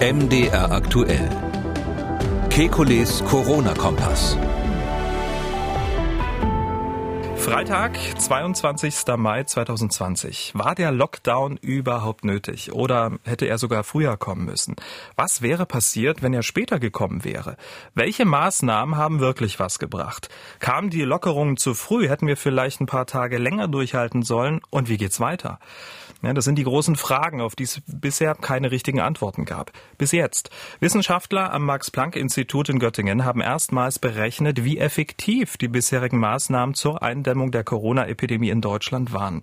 MDR aktuell. Kekules Corona-Kompass. Freitag, 22. Mai 2020. War der Lockdown überhaupt nötig oder hätte er sogar früher kommen müssen? Was wäre passiert, wenn er später gekommen wäre? Welche Maßnahmen haben wirklich was gebracht? Kamen die Lockerungen zu früh? Hätten wir vielleicht ein paar Tage länger durchhalten sollen? Und wie geht's weiter? Ja, das sind die großen Fragen, auf die es bisher keine richtigen Antworten gab. Bis jetzt. Wissenschaftler am Max-Planck-Institut in Göttingen haben erstmals berechnet, wie effektiv die bisherigen Maßnahmen zur Eindämmung der Corona-Epidemie in Deutschland waren.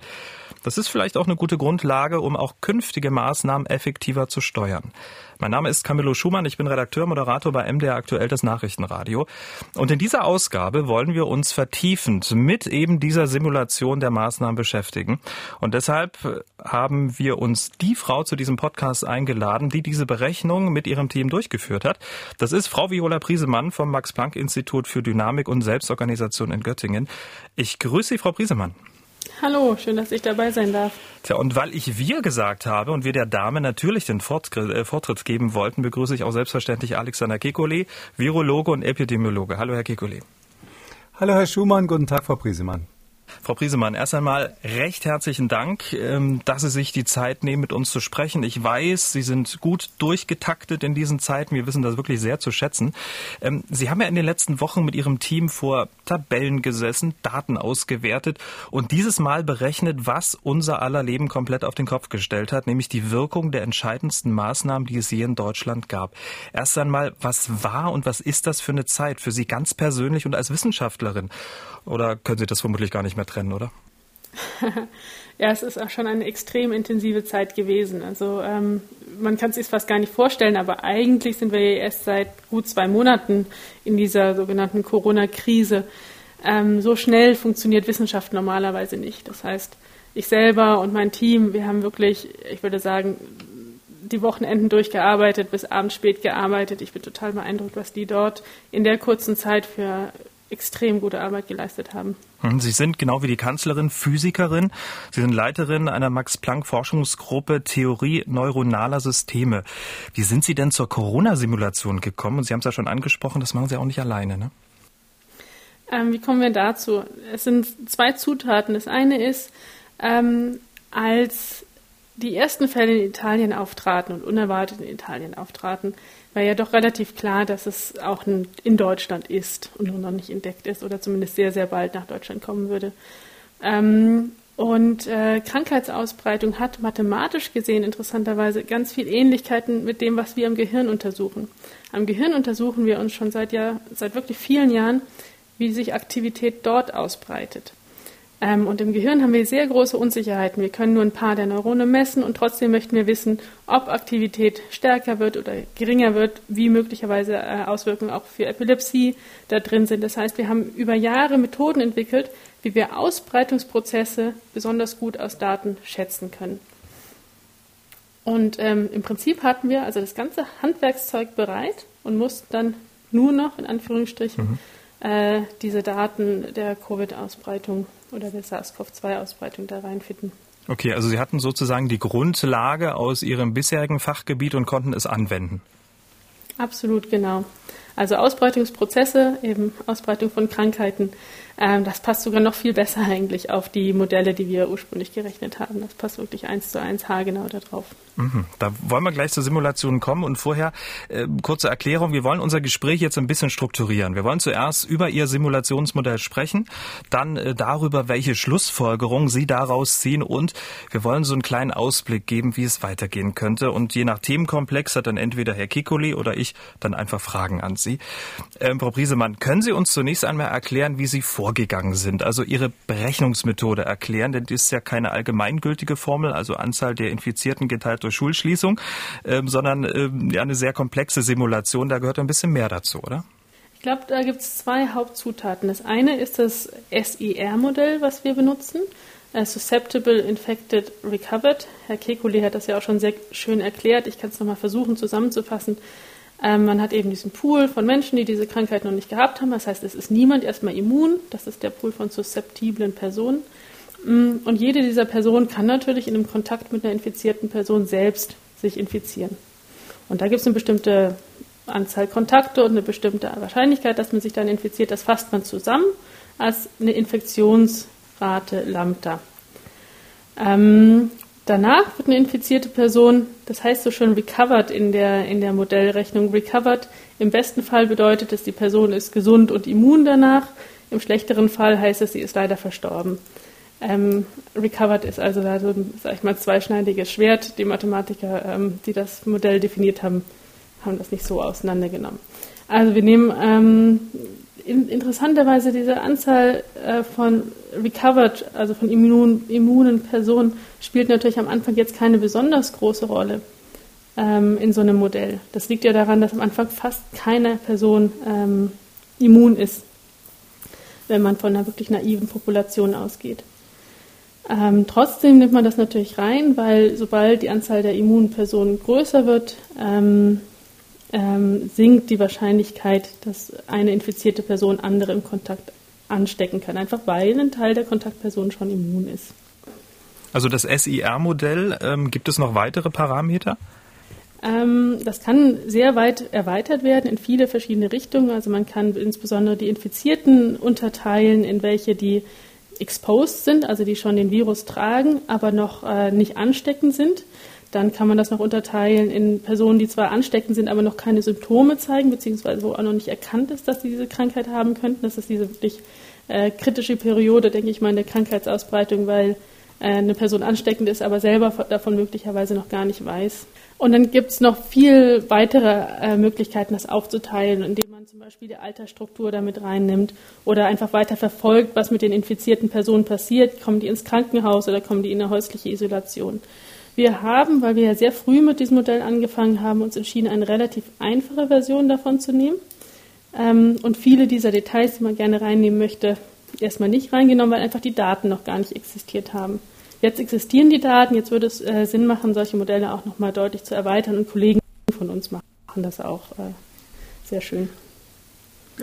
Das ist vielleicht auch eine gute Grundlage, um auch künftige Maßnahmen effektiver zu steuern. Mein Name ist Camillo Schumann, ich bin Redakteur, Moderator bei MDR Aktuell das Nachrichtenradio. Und in dieser Ausgabe wollen wir uns vertiefend mit eben dieser Simulation der Maßnahmen beschäftigen. Und deshalb haben wir uns die Frau zu diesem Podcast eingeladen, die diese Berechnung mit ihrem Team durchgeführt hat. Das ist Frau Viola Priesemann vom Max-Planck-Institut für Dynamik und Selbstorganisation in Göttingen. Ich grüße Sie, Frau Priesemann. Hallo, schön, dass ich dabei sein darf. Tja, und weil ich wir gesagt habe und wir der Dame natürlich den Vortritt, äh, Vortritt geben wollten, begrüße ich auch selbstverständlich Alexander Kekulé, Virologe und Epidemiologe. Hallo, Herr Kekulé. Hallo, Herr Schumann. Guten Tag, Frau Priesemann. Frau Priesemann, erst einmal recht herzlichen Dank, ähm, dass Sie sich die Zeit nehmen, mit uns zu sprechen. Ich weiß, Sie sind gut durchgetaktet in diesen Zeiten. Wir wissen das wirklich sehr zu schätzen. Ähm, Sie haben ja in den letzten Wochen mit Ihrem Team vor Tabellen gesessen, Daten ausgewertet und dieses Mal berechnet, was unser aller Leben komplett auf den Kopf gestellt hat, nämlich die Wirkung der entscheidendsten Maßnahmen, die es je in Deutschland gab. Erst einmal, was war und was ist das für eine Zeit für Sie ganz persönlich und als Wissenschaftlerin? Oder können Sie das vermutlich gar nicht mehr trennen, oder? ja, es ist auch schon eine extrem intensive Zeit gewesen. Also ähm, man kann es sich fast gar nicht vorstellen, aber eigentlich sind wir ja erst seit gut zwei Monaten in dieser sogenannten Corona-Krise. Ähm, so schnell funktioniert Wissenschaft normalerweise nicht. Das heißt, ich selber und mein Team, wir haben wirklich, ich würde sagen, die Wochenenden durchgearbeitet, bis abends spät gearbeitet. Ich bin total beeindruckt, was die dort in der kurzen Zeit für extrem gute Arbeit geleistet haben. Hm, Sie sind genau wie die Kanzlerin Physikerin. Sie sind Leiterin einer Max-Planck-Forschungsgruppe Theorie neuronaler Systeme. Wie sind Sie denn zur Corona-Simulation gekommen? Und Sie haben es ja schon angesprochen, das machen Sie auch nicht alleine, ne? Ähm, wie kommen wir dazu? Es sind zwei Zutaten. Das eine ist, ähm, als die ersten Fälle in Italien auftraten und unerwartet in Italien auftraten, war ja doch relativ klar, dass es auch in Deutschland ist und noch nicht entdeckt ist oder zumindest sehr, sehr bald nach Deutschland kommen würde. Ähm, und äh, Krankheitsausbreitung hat mathematisch gesehen interessanterweise ganz viel Ähnlichkeiten mit dem, was wir am Gehirn untersuchen. Am Gehirn untersuchen wir uns schon seit, Jahr, seit wirklich vielen Jahren, wie sich Aktivität dort ausbreitet. Ähm, und im Gehirn haben wir sehr große Unsicherheiten. Wir können nur ein paar der Neurone messen und trotzdem möchten wir wissen, ob Aktivität stärker wird oder geringer wird, wie möglicherweise äh, Auswirkungen auch für Epilepsie da drin sind. Das heißt, wir haben über Jahre Methoden entwickelt, wie wir Ausbreitungsprozesse besonders gut aus Daten schätzen können. Und ähm, im Prinzip hatten wir also das ganze Handwerkszeug bereit und mussten dann nur noch in Anführungsstrichen mhm. äh, diese Daten der Covid-Ausbreitung oder der SARS-CoV-2-Ausbreitung da reinfitten. Okay, also Sie hatten sozusagen die Grundlage aus Ihrem bisherigen Fachgebiet und konnten es anwenden. Absolut, genau. Also Ausbreitungsprozesse, eben Ausbreitung von Krankheiten, ähm, das passt sogar noch viel besser eigentlich auf die Modelle, die wir ursprünglich gerechnet haben. Das passt wirklich eins zu eins haargenau darauf. Mhm. Da wollen wir gleich zur Simulation kommen und vorher äh, kurze Erklärung. Wir wollen unser Gespräch jetzt ein bisschen strukturieren. Wir wollen zuerst über Ihr Simulationsmodell sprechen, dann äh, darüber, welche Schlussfolgerungen Sie daraus ziehen und wir wollen so einen kleinen Ausblick geben, wie es weitergehen könnte. Und je nach Themenkomplex hat dann entweder Herr Kikoli oder ich dann einfach Fragen an Sie. Ähm, Frau Briesemann, können Sie uns zunächst einmal erklären, wie Sie vorgegangen sind? Also Ihre Berechnungsmethode erklären, denn das ist ja keine allgemeingültige Formel, also Anzahl der Infizierten geteilt durch Schulschließung, ähm, sondern ähm, ja, eine sehr komplexe Simulation. Da gehört ein bisschen mehr dazu, oder? Ich glaube, da gibt es zwei Hauptzutaten. Das eine ist das SIR-Modell, was wir benutzen. Uh, susceptible, Infected, Recovered. Herr Kekulé hat das ja auch schon sehr schön erklärt. Ich kann es nochmal versuchen zusammenzufassen. Ähm, man hat eben diesen Pool von Menschen, die diese Krankheit noch nicht gehabt haben. Das heißt, es ist niemand erstmal immun. Das ist der Pool von susceptiblen Personen. Mm, und jede dieser Personen kann natürlich in einem Kontakt mit einer infizierten Person selbst sich infizieren. Und da gibt es eine bestimmte Anzahl Kontakte und eine bestimmte Wahrscheinlichkeit, dass man sich dann infiziert. Das fasst man zusammen als eine Infektionsrate Lambda. Ähm, danach wird eine infizierte Person, das heißt so schon recovered in der, in der Modellrechnung, recovered. Im besten Fall bedeutet es, die Person ist gesund und immun danach. Im schlechteren Fall heißt es, sie ist leider verstorben. Ähm, recovered ist also da so ein, sag ich mal, zweischneidiges Schwert. Die Mathematiker, ähm, die das Modell definiert haben, haben das nicht so auseinandergenommen. Also wir nehmen ähm, in, interessanterweise diese Anzahl äh, von recovered, also von immun, immunen Personen, spielt natürlich am Anfang jetzt keine besonders große Rolle ähm, in so einem Modell. Das liegt ja daran, dass am Anfang fast keine Person ähm, immun ist, wenn man von einer wirklich naiven Population ausgeht. Ähm, trotzdem nimmt man das natürlich rein, weil sobald die Anzahl der immunen Personen größer wird, ähm, ähm, sinkt die Wahrscheinlichkeit, dass eine infizierte Person andere im Kontakt anstecken kann, einfach weil ein Teil der Kontaktperson schon immun ist. Also das SIR-Modell, ähm, gibt es noch weitere Parameter? Ähm, das kann sehr weit erweitert werden in viele verschiedene Richtungen. Also man kann insbesondere die Infizierten unterteilen, in welche die exposed sind, also die schon den Virus tragen, aber noch äh, nicht ansteckend sind. Dann kann man das noch unterteilen in Personen, die zwar ansteckend sind, aber noch keine Symptome zeigen, beziehungsweise wo auch noch nicht erkannt ist, dass sie diese Krankheit haben könnten. Das ist diese wirklich äh, kritische Periode, denke ich mal, in der Krankheitsausbreitung, weil äh, eine Person ansteckend ist, aber selber davon möglicherweise noch gar nicht weiß. Und dann gibt es noch viel weitere äh, Möglichkeiten, das aufzuteilen, indem man zum Beispiel die Altersstruktur damit reinnimmt oder einfach weiter verfolgt, was mit den infizierten Personen passiert. Kommen die ins Krankenhaus oder kommen die in eine häusliche Isolation? Wir haben, weil wir ja sehr früh mit diesem Modell angefangen haben, uns entschieden, eine relativ einfache Version davon zu nehmen. Ähm, und viele dieser Details, die man gerne reinnehmen möchte, erstmal nicht reingenommen, weil einfach die Daten noch gar nicht existiert haben. Jetzt existieren die Daten, jetzt würde es äh, Sinn machen, solche Modelle auch nochmal deutlich zu erweitern und Kollegen von uns machen das auch äh, sehr schön.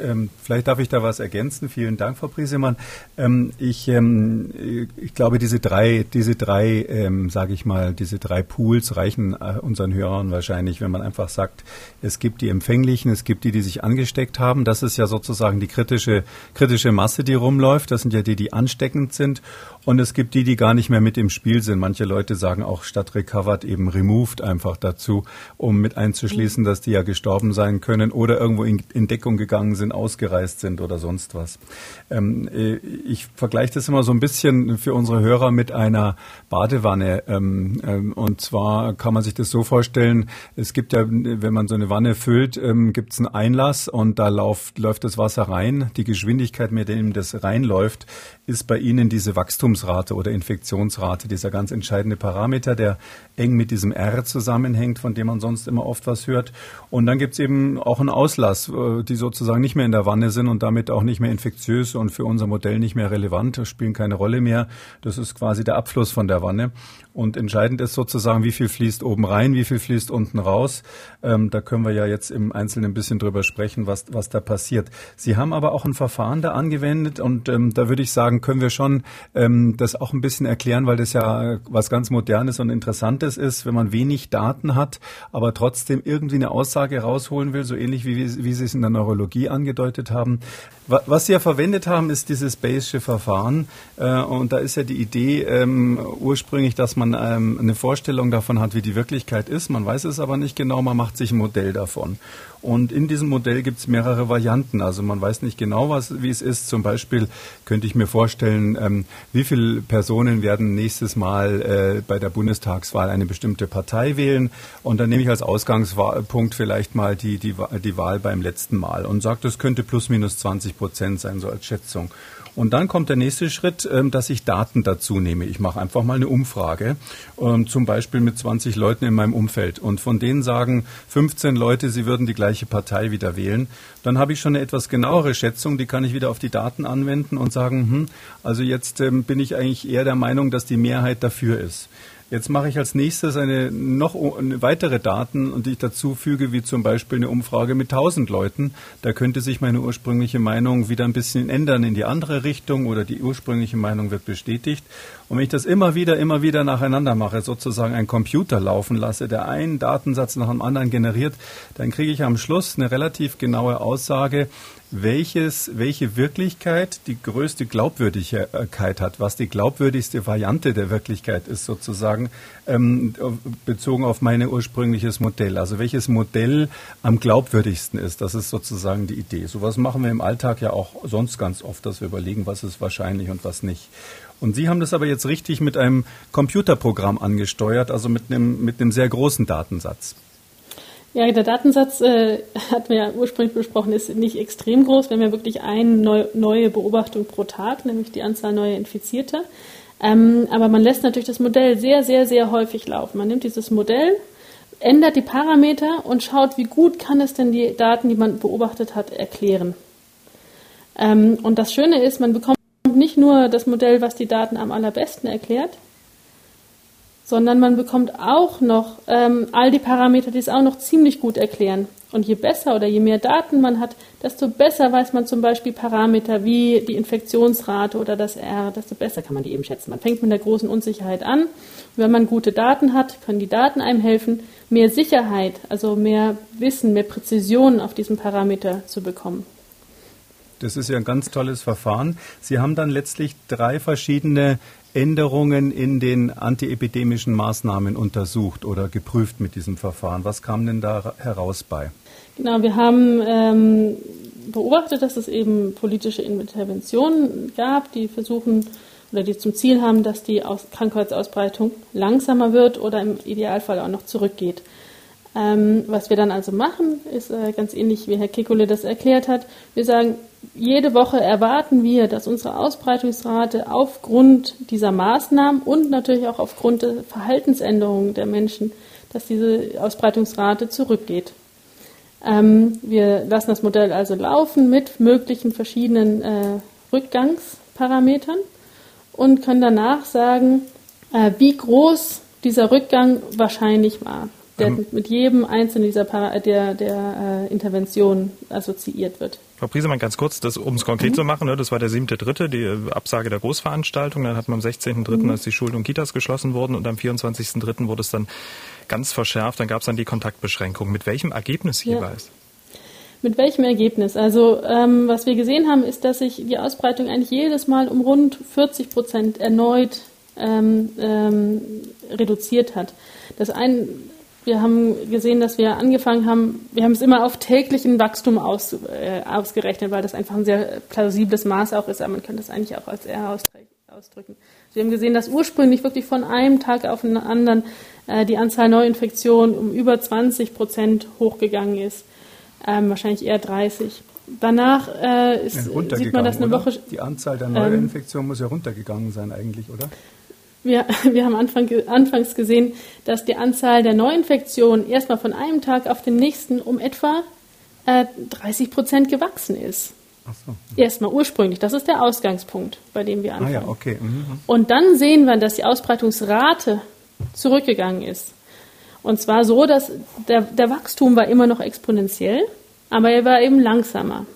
Ähm, vielleicht darf ich da was ergänzen. Vielen Dank, Frau Briesemann. Ähm, ich, ähm, ich glaube, diese drei, diese drei, ähm, sage ich mal, diese drei Pools reichen äh, unseren Hörern wahrscheinlich, wenn man einfach sagt, es gibt die Empfänglichen, es gibt die, die sich angesteckt haben. Das ist ja sozusagen die kritische, kritische Masse, die rumläuft. Das sind ja die, die ansteckend sind. Und es gibt die, die gar nicht mehr mit im Spiel sind. Manche Leute sagen auch statt recovered eben removed einfach dazu, um mit einzuschließen, dass die ja gestorben sein können oder irgendwo in, in Deckung gegangen sind, ausgereist sind oder sonst was. Ähm, äh, ich vergleiche das immer so ein bisschen für unsere Hörer mit einer Badewanne. Ähm, ähm, und zwar kann man sich das so vorstellen, es gibt ja, wenn man so eine Wanne füllt, ähm, gibt es einen Einlass und da läuft, läuft das Wasser rein. Die Geschwindigkeit, mit dem das reinläuft, ist bei Ihnen diese Wachstumsrate oder Infektionsrate, dieser ganz entscheidende Parameter, der eng mit diesem R zusammenhängt, von dem man sonst immer oft was hört. Und dann gibt es eben auch einen Auslass, äh, die sozusagen nicht mehr in der Wanne sind und damit auch nicht mehr infektiös und für unser Modell nicht mehr relevant, spielen keine Rolle mehr. Das ist quasi der Abfluss von der Wanne. Und entscheidend ist sozusagen, wie viel fließt oben rein, wie viel fließt unten raus. Ähm, da können wir ja jetzt im Einzelnen ein bisschen drüber sprechen, was, was da passiert. Sie haben aber auch ein Verfahren da angewendet und ähm, da würde ich sagen, können wir schon ähm, das auch ein bisschen erklären, weil das ja was ganz Modernes und Interessantes ist, wenn man wenig Daten hat, aber trotzdem irgendwie eine Aussage rausholen will, so ähnlich wie, wie Sie es in der Neurologie angedeutet haben. Was Sie ja verwendet haben, ist dieses Bayesche Verfahren äh, und da ist ja die Idee ähm, ursprünglich, dass man ähm, eine Vorstellung davon hat, wie die Wirklichkeit ist. Man weiß es aber nicht genau, man macht sich ein Modell davon. Und in diesem Modell gibt es mehrere Varianten. Also man weiß nicht genau, was, wie es ist. Zum Beispiel könnte ich mir vorstellen, ähm, wie viele Personen werden nächstes Mal äh, bei der Bundestagswahl eine bestimmte Partei wählen. Und dann nehme ich als Ausgangspunkt vielleicht mal die, die, die Wahl beim letzten Mal und sage, das könnte plus minus 20 Prozent sein, so als Schätzung. Und dann kommt der nächste Schritt, ähm, dass ich Daten dazu nehme. Ich mache einfach mal eine Umfrage, ähm, zum Beispiel mit 20 Leuten in meinem Umfeld. Und von denen sagen 15 Leute, sie würden die gleiche Partei wieder wählen. Dann habe ich schon eine etwas genauere Schätzung, die kann ich wieder auf die Daten anwenden und sagen, hm, also jetzt ähm, bin ich eigentlich eher der Meinung, dass die Mehrheit dafür ist. Jetzt mache ich als nächstes eine noch weitere Daten und ich dazu füge, wie zum Beispiel eine Umfrage mit 1000 Leuten. Da könnte sich meine ursprüngliche Meinung wieder ein bisschen ändern in die andere Richtung oder die ursprüngliche Meinung wird bestätigt. Und wenn ich das immer wieder, immer wieder nacheinander mache, sozusagen einen Computer laufen lasse, der einen Datensatz nach dem anderen generiert, dann kriege ich am Schluss eine relativ genaue Aussage, welches, welche Wirklichkeit die größte Glaubwürdigkeit hat, was die glaubwürdigste Variante der Wirklichkeit ist sozusagen, ähm, bezogen auf mein ursprüngliches Modell. Also welches Modell am glaubwürdigsten ist, das ist sozusagen die Idee. Sowas machen wir im Alltag ja auch sonst ganz oft, dass wir überlegen, was ist wahrscheinlich und was nicht. Und Sie haben das aber jetzt richtig mit einem Computerprogramm angesteuert, also mit einem, mit einem sehr großen Datensatz. Ja, der Datensatz, äh, hatten wir ja ursprünglich besprochen, ist nicht extrem groß. Wir haben ja wirklich eine neu, neue Beobachtung pro Tag, nämlich die Anzahl neuer Infizierter. Ähm, aber man lässt natürlich das Modell sehr, sehr, sehr häufig laufen. Man nimmt dieses Modell, ändert die Parameter und schaut, wie gut kann es denn die Daten, die man beobachtet hat, erklären. Ähm, und das Schöne ist, man bekommt nicht nur das Modell, was die Daten am allerbesten erklärt, sondern man bekommt auch noch ähm, all die Parameter, die es auch noch ziemlich gut erklären. Und je besser oder je mehr Daten man hat, desto besser weiß man zum Beispiel Parameter wie die Infektionsrate oder das R, desto besser kann man die eben schätzen. Man fängt mit der großen Unsicherheit an. Und wenn man gute Daten hat, können die Daten einem helfen, mehr Sicherheit, also mehr Wissen, mehr Präzision auf diesen Parameter zu bekommen. Das ist ja ein ganz tolles Verfahren. Sie haben dann letztlich drei verschiedene Änderungen in den antiepidemischen Maßnahmen untersucht oder geprüft mit diesem Verfahren. Was kam denn da heraus bei? Genau, wir haben ähm, beobachtet, dass es eben politische Interventionen gab, die versuchen oder die zum Ziel haben, dass die Aus Krankheitsausbreitung langsamer wird oder im Idealfall auch noch zurückgeht. Ähm, was wir dann also machen, ist äh, ganz ähnlich wie Herr Kekule das erklärt hat. Wir sagen, jede Woche erwarten wir, dass unsere Ausbreitungsrate aufgrund dieser Maßnahmen und natürlich auch aufgrund der Verhaltensänderungen der Menschen, dass diese Ausbreitungsrate zurückgeht. Ähm, wir lassen das Modell also laufen mit möglichen verschiedenen äh, Rückgangsparametern und können danach sagen, äh, wie groß dieser Rückgang wahrscheinlich war, der ähm. mit jedem einzelnen dieser Para der, der äh, Interventionen assoziiert wird. Frau Priesemann, ganz kurz, um es konkret mhm. zu machen, ne, das war der siebte Dritte, die äh, Absage der Großveranstaltung. Dann hat man am 16.3., mhm. als die Schulen und Kitas geschlossen wurden und am 24.3. wurde es dann ganz verschärft. Dann gab es dann die Kontaktbeschränkung. Mit welchem Ergebnis ja. jeweils? Mit welchem Ergebnis? Also ähm, was wir gesehen haben, ist, dass sich die Ausbreitung eigentlich jedes Mal um rund 40 Prozent erneut ähm, ähm, reduziert hat. Das ein, wir haben gesehen, dass wir angefangen haben, wir haben es immer auf täglichen Wachstum aus, äh, ausgerechnet, weil das einfach ein sehr plausibles Maß auch ist, aber man könnte das eigentlich auch als R ausdrücken. Wir haben gesehen, dass ursprünglich wirklich von einem Tag auf den anderen äh, die Anzahl Neuinfektionen um über 20 Prozent hochgegangen ist, ähm, wahrscheinlich eher 30. Danach äh, ist, sieht man, dass eine Woche. Die Anzahl der Neuinfektionen ähm, muss ja runtergegangen sein, eigentlich, oder? Wir, wir haben Anfang, anfangs gesehen, dass die Anzahl der Neuinfektionen erstmal von einem Tag auf den nächsten um etwa äh, 30 Prozent gewachsen ist. Ach so. Erstmal ursprünglich. Das ist der Ausgangspunkt, bei dem wir anfangen. Ah ja, okay. Mhm. Und dann sehen wir, dass die Ausbreitungsrate zurückgegangen ist. Und zwar so, dass der, der Wachstum war immer noch exponentiell, aber er war eben langsamer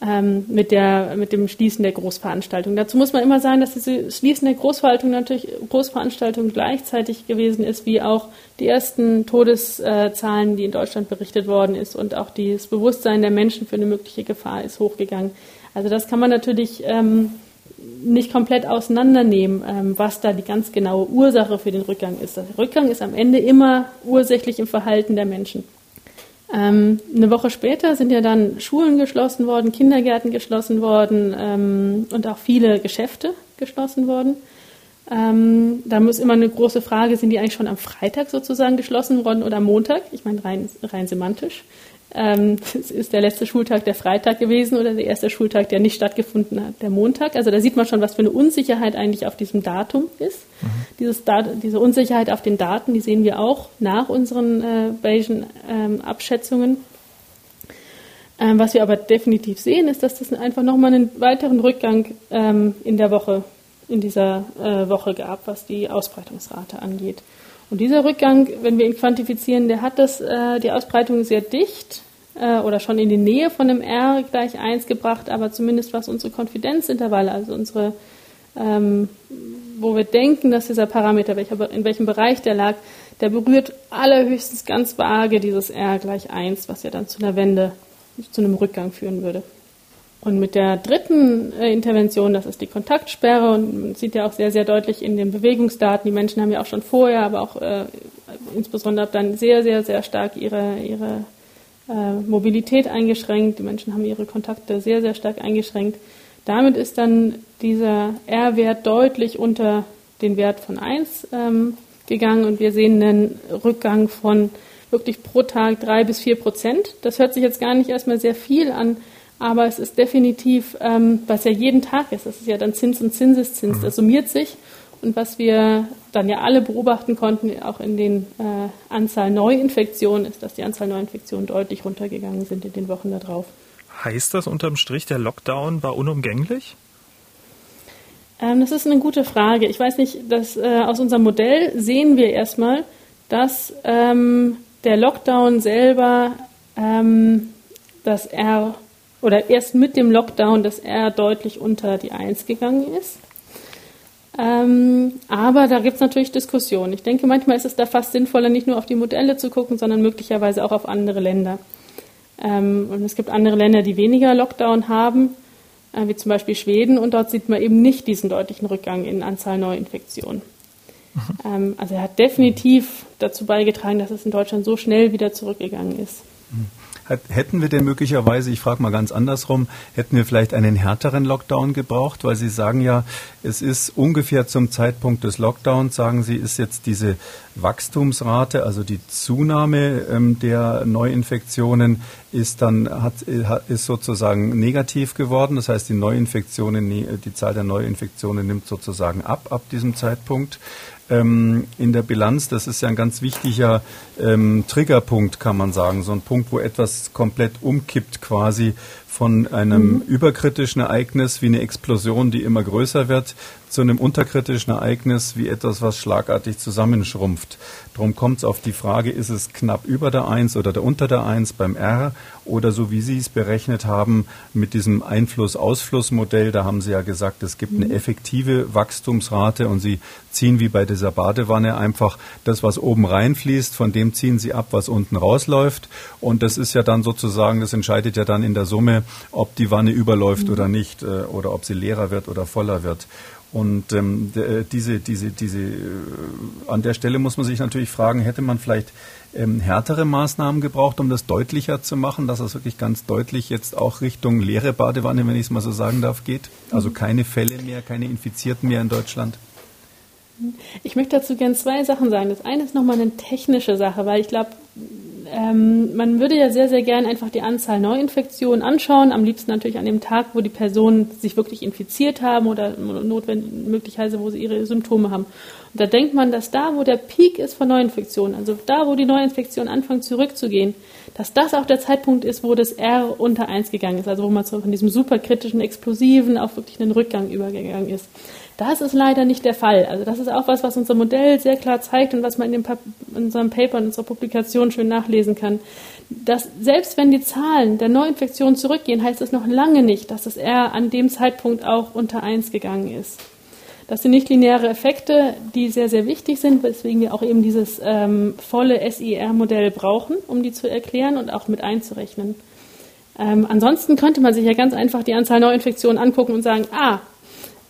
ähm, mit, der, mit dem Schließen der Großveranstaltung. Dazu muss man immer sagen, dass diese Schließen der Großveranstaltung natürlich Großveranstaltung gleichzeitig gewesen ist, wie auch die ersten Todeszahlen, die in Deutschland berichtet worden ist und auch das Bewusstsein der Menschen für eine mögliche Gefahr ist hochgegangen. Also das kann man natürlich ähm, nicht komplett auseinandernehmen, ähm, was da die ganz genaue Ursache für den Rückgang ist. Der Rückgang ist am Ende immer ursächlich im Verhalten der Menschen. Ähm, eine Woche später sind ja dann Schulen geschlossen worden, Kindergärten geschlossen worden ähm, und auch viele Geschäfte geschlossen worden. Ähm, da muss immer eine große Frage, sind die eigentlich schon am Freitag sozusagen geschlossen worden oder am Montag? Ich meine rein, rein semantisch. Ähm, es ist der letzte Schultag der Freitag gewesen oder der erste Schultag, der nicht stattgefunden hat, der Montag. Also da sieht man schon, was für eine Unsicherheit eigentlich auf diesem Datum ist. Mhm. Dieses Dat diese Unsicherheit auf den Daten, die sehen wir auch nach unseren äh, Bayesian ähm, Abschätzungen. Ähm, was wir aber definitiv sehen, ist, dass das einfach nochmal einen weiteren Rückgang ähm, in der Woche in dieser äh, Woche gab, was die Ausbreitungsrate angeht. Und dieser Rückgang, wenn wir ihn quantifizieren, der hat das, äh, die Ausbreitung sehr dicht äh, oder schon in die Nähe von einem R gleich 1 gebracht, aber zumindest was unsere Konfidenzintervalle, also unsere, ähm, wo wir denken, dass dieser Parameter, welcher, in welchem Bereich der lag, der berührt allerhöchstens ganz vage dieses R gleich 1, was ja dann zu einer Wende, zu einem Rückgang führen würde. Und mit der dritten äh, Intervention, das ist die Kontaktsperre, und man sieht ja auch sehr, sehr deutlich in den Bewegungsdaten, die Menschen haben ja auch schon vorher, aber auch äh, insbesondere dann sehr, sehr, sehr stark ihre, ihre äh, Mobilität eingeschränkt. Die Menschen haben ihre Kontakte sehr, sehr stark eingeschränkt. Damit ist dann dieser R-Wert deutlich unter den Wert von 1 ähm, gegangen und wir sehen einen Rückgang von wirklich pro Tag drei bis vier Prozent. Das hört sich jetzt gar nicht erstmal sehr viel an, aber es ist definitiv, ähm, was ja jeden Tag ist, das ist ja dann Zins und Zinseszins, das summiert sich. Und was wir dann ja alle beobachten konnten, auch in den äh, Anzahl Neuinfektionen, ist, dass die Anzahl Neuinfektionen deutlich runtergegangen sind in den Wochen darauf. Heißt das unterm Strich, der Lockdown war unumgänglich? Ähm, das ist eine gute Frage. Ich weiß nicht, dass, äh, aus unserem Modell sehen wir erstmal, dass ähm, der Lockdown selber ähm, das R oder erst mit dem Lockdown das R deutlich unter die 1 gegangen ist. Ähm, aber da gibt es natürlich Diskussionen. Ich denke, manchmal ist es da fast sinnvoller, nicht nur auf die Modelle zu gucken, sondern möglicherweise auch auf andere Länder. Ähm, und es gibt andere Länder, die weniger Lockdown haben, äh, wie zum Beispiel Schweden, und dort sieht man eben nicht diesen deutlichen Rückgang in Anzahl Neuinfektionen. Mhm. Ähm, also er hat definitiv dazu beigetragen, dass es in Deutschland so schnell wieder zurückgegangen ist. Mhm. Hätten wir denn möglicherweise, ich frage mal ganz andersrum, hätten wir vielleicht einen härteren Lockdown gebraucht? Weil Sie sagen ja, es ist ungefähr zum Zeitpunkt des Lockdowns, sagen Sie, ist jetzt diese Wachstumsrate, also die Zunahme ähm, der Neuinfektionen, ist dann hat, ist sozusagen negativ geworden. Das heißt, die Neuinfektionen, die Zahl der Neuinfektionen nimmt sozusagen ab ab diesem Zeitpunkt ähm, in der Bilanz. Das ist ja ein ganz wichtiger ähm, Triggerpunkt, kann man sagen. So ein Punkt, wo etwas komplett umkippt quasi von einem mhm. überkritischen Ereignis wie eine Explosion, die immer größer wird, zu einem unterkritischen Ereignis wie etwas, was schlagartig zusammenschrumpft. Darum kommt es auf die Frage, ist es knapp über der 1 oder der unter der 1 beim R oder so wie Sie es berechnet haben mit diesem Einfluss-Ausfluss-Modell, da haben Sie ja gesagt, es gibt eine mhm. effektive Wachstumsrate und Sie ziehen wie bei dieser Badewanne einfach das, was oben reinfließt, von dem ziehen Sie ab, was unten rausläuft und das ist ja dann sozusagen, das entscheidet ja dann in der Summe, ob die Wanne überläuft mhm. oder nicht äh, oder ob sie leerer wird oder voller wird. Und ähm, äh, diese, diese, diese, äh, an der Stelle muss man sich natürlich fragen, hätte man vielleicht ähm, härtere Maßnahmen gebraucht, um das deutlicher zu machen, dass es wirklich ganz deutlich jetzt auch Richtung leere Badewanne, wenn ich es mal so sagen darf, geht? Also keine Fälle mehr, keine Infizierten mehr in Deutschland? Ich möchte dazu gerne zwei Sachen sagen. Das eine ist nochmal eine technische Sache, weil ich glaube, ähm, man würde ja sehr, sehr gern einfach die Anzahl Neuinfektionen anschauen. Am liebsten natürlich an dem Tag, wo die Personen sich wirklich infiziert haben oder notwendig, möglicherweise, wo sie ihre Symptome haben. Und da denkt man, dass da, wo der Peak ist von Neuinfektionen, also da, wo die Neuinfektionen anfangen zurückzugehen, dass das auch der Zeitpunkt ist, wo das R unter 1 gegangen ist, also wo man von diesem superkritischen, explosiven auf wirklich einen Rückgang übergegangen ist. Das ist leider nicht der Fall. Also das ist auch was, was unser Modell sehr klar zeigt und was man in, in unserem Paper, in unserer Publikation schön nachlesen kann. Dass selbst wenn die Zahlen der Neuinfektionen zurückgehen, heißt das noch lange nicht, dass das R an dem Zeitpunkt auch unter 1 gegangen ist. Das sind nicht lineare Effekte, die sehr, sehr wichtig sind, weswegen wir auch eben dieses ähm, volle SIR-Modell brauchen, um die zu erklären und auch mit einzurechnen. Ähm, ansonsten könnte man sich ja ganz einfach die Anzahl Neuinfektionen angucken und sagen, ah,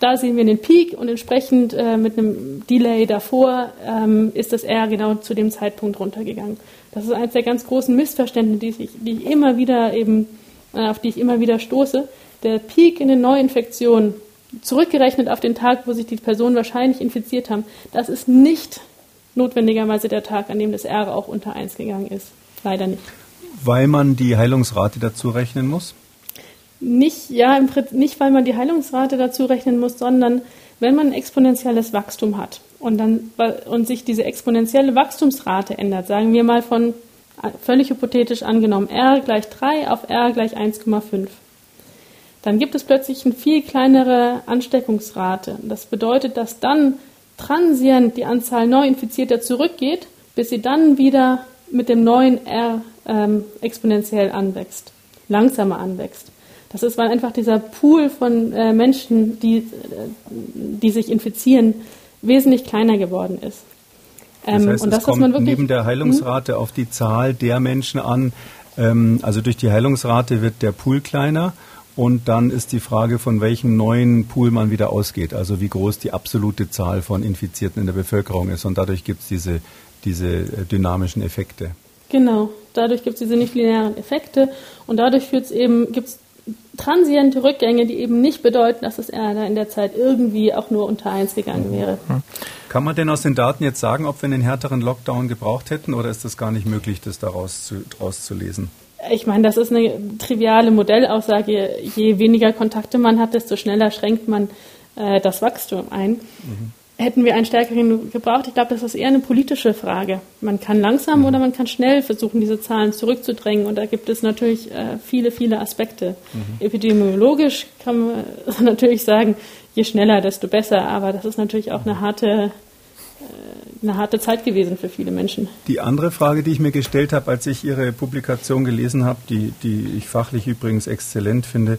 da sehen wir den Peak und entsprechend äh, mit einem Delay davor ähm, ist das R genau zu dem Zeitpunkt runtergegangen. Das ist eines der ganz großen Missverständnisse, die ich, die ich immer wieder eben, äh, auf die ich immer wieder stoße. Der Peak in den Neuinfektionen, zurückgerechnet auf den Tag, wo sich die Personen wahrscheinlich infiziert haben, das ist nicht notwendigerweise der Tag, an dem das R auch unter 1 gegangen ist. Leider nicht. Weil man die Heilungsrate dazu rechnen muss? Nicht, ja, nicht, weil man die Heilungsrate dazu rechnen muss, sondern wenn man ein exponentielles Wachstum hat und, dann, und sich diese exponentielle Wachstumsrate ändert, sagen wir mal von völlig hypothetisch angenommen r gleich 3 auf r gleich 1,5, dann gibt es plötzlich eine viel kleinere Ansteckungsrate. Das bedeutet, dass dann transient die Anzahl Neuinfizierter zurückgeht, bis sie dann wieder mit dem neuen R ähm, exponentiell anwächst, langsamer anwächst. Das ist, weil einfach dieser Pool von äh, Menschen, die, äh, die sich infizieren, wesentlich kleiner geworden ist. Ähm, das heißt, und das, es kommt man wirklich, neben der Heilungsrate hm? auf die Zahl der Menschen an. Ähm, also durch die Heilungsrate wird der Pool kleiner und dann ist die Frage, von welchem neuen Pool man wieder ausgeht, also wie groß die absolute Zahl von Infizierten in der Bevölkerung ist. Und dadurch gibt es diese, diese äh, dynamischen Effekte. Genau, dadurch gibt es diese nicht linearen Effekte und dadurch gibt es transiente Rückgänge, die eben nicht bedeuten, dass es in der Zeit irgendwie auch nur unter eins gegangen wäre. Hm. Kann man denn aus den Daten jetzt sagen, ob wir einen härteren Lockdown gebraucht hätten oder ist das gar nicht möglich, das daraus zu, daraus zu lesen? Ich meine, das ist eine triviale Modellaussage. Je weniger Kontakte man hat, desto schneller schränkt man äh, das Wachstum ein. Mhm. Hätten wir einen stärkeren gebraucht? Ich glaube, das ist eher eine politische Frage. Man kann langsam mhm. oder man kann schnell versuchen, diese Zahlen zurückzudrängen. Und da gibt es natürlich äh, viele, viele Aspekte. Mhm. Epidemiologisch kann man natürlich sagen, je schneller, desto besser. Aber das ist natürlich auch eine harte eine harte Zeit gewesen für viele Menschen. Die andere Frage, die ich mir gestellt habe, als ich Ihre Publikation gelesen habe, die, die ich fachlich übrigens exzellent finde, äh,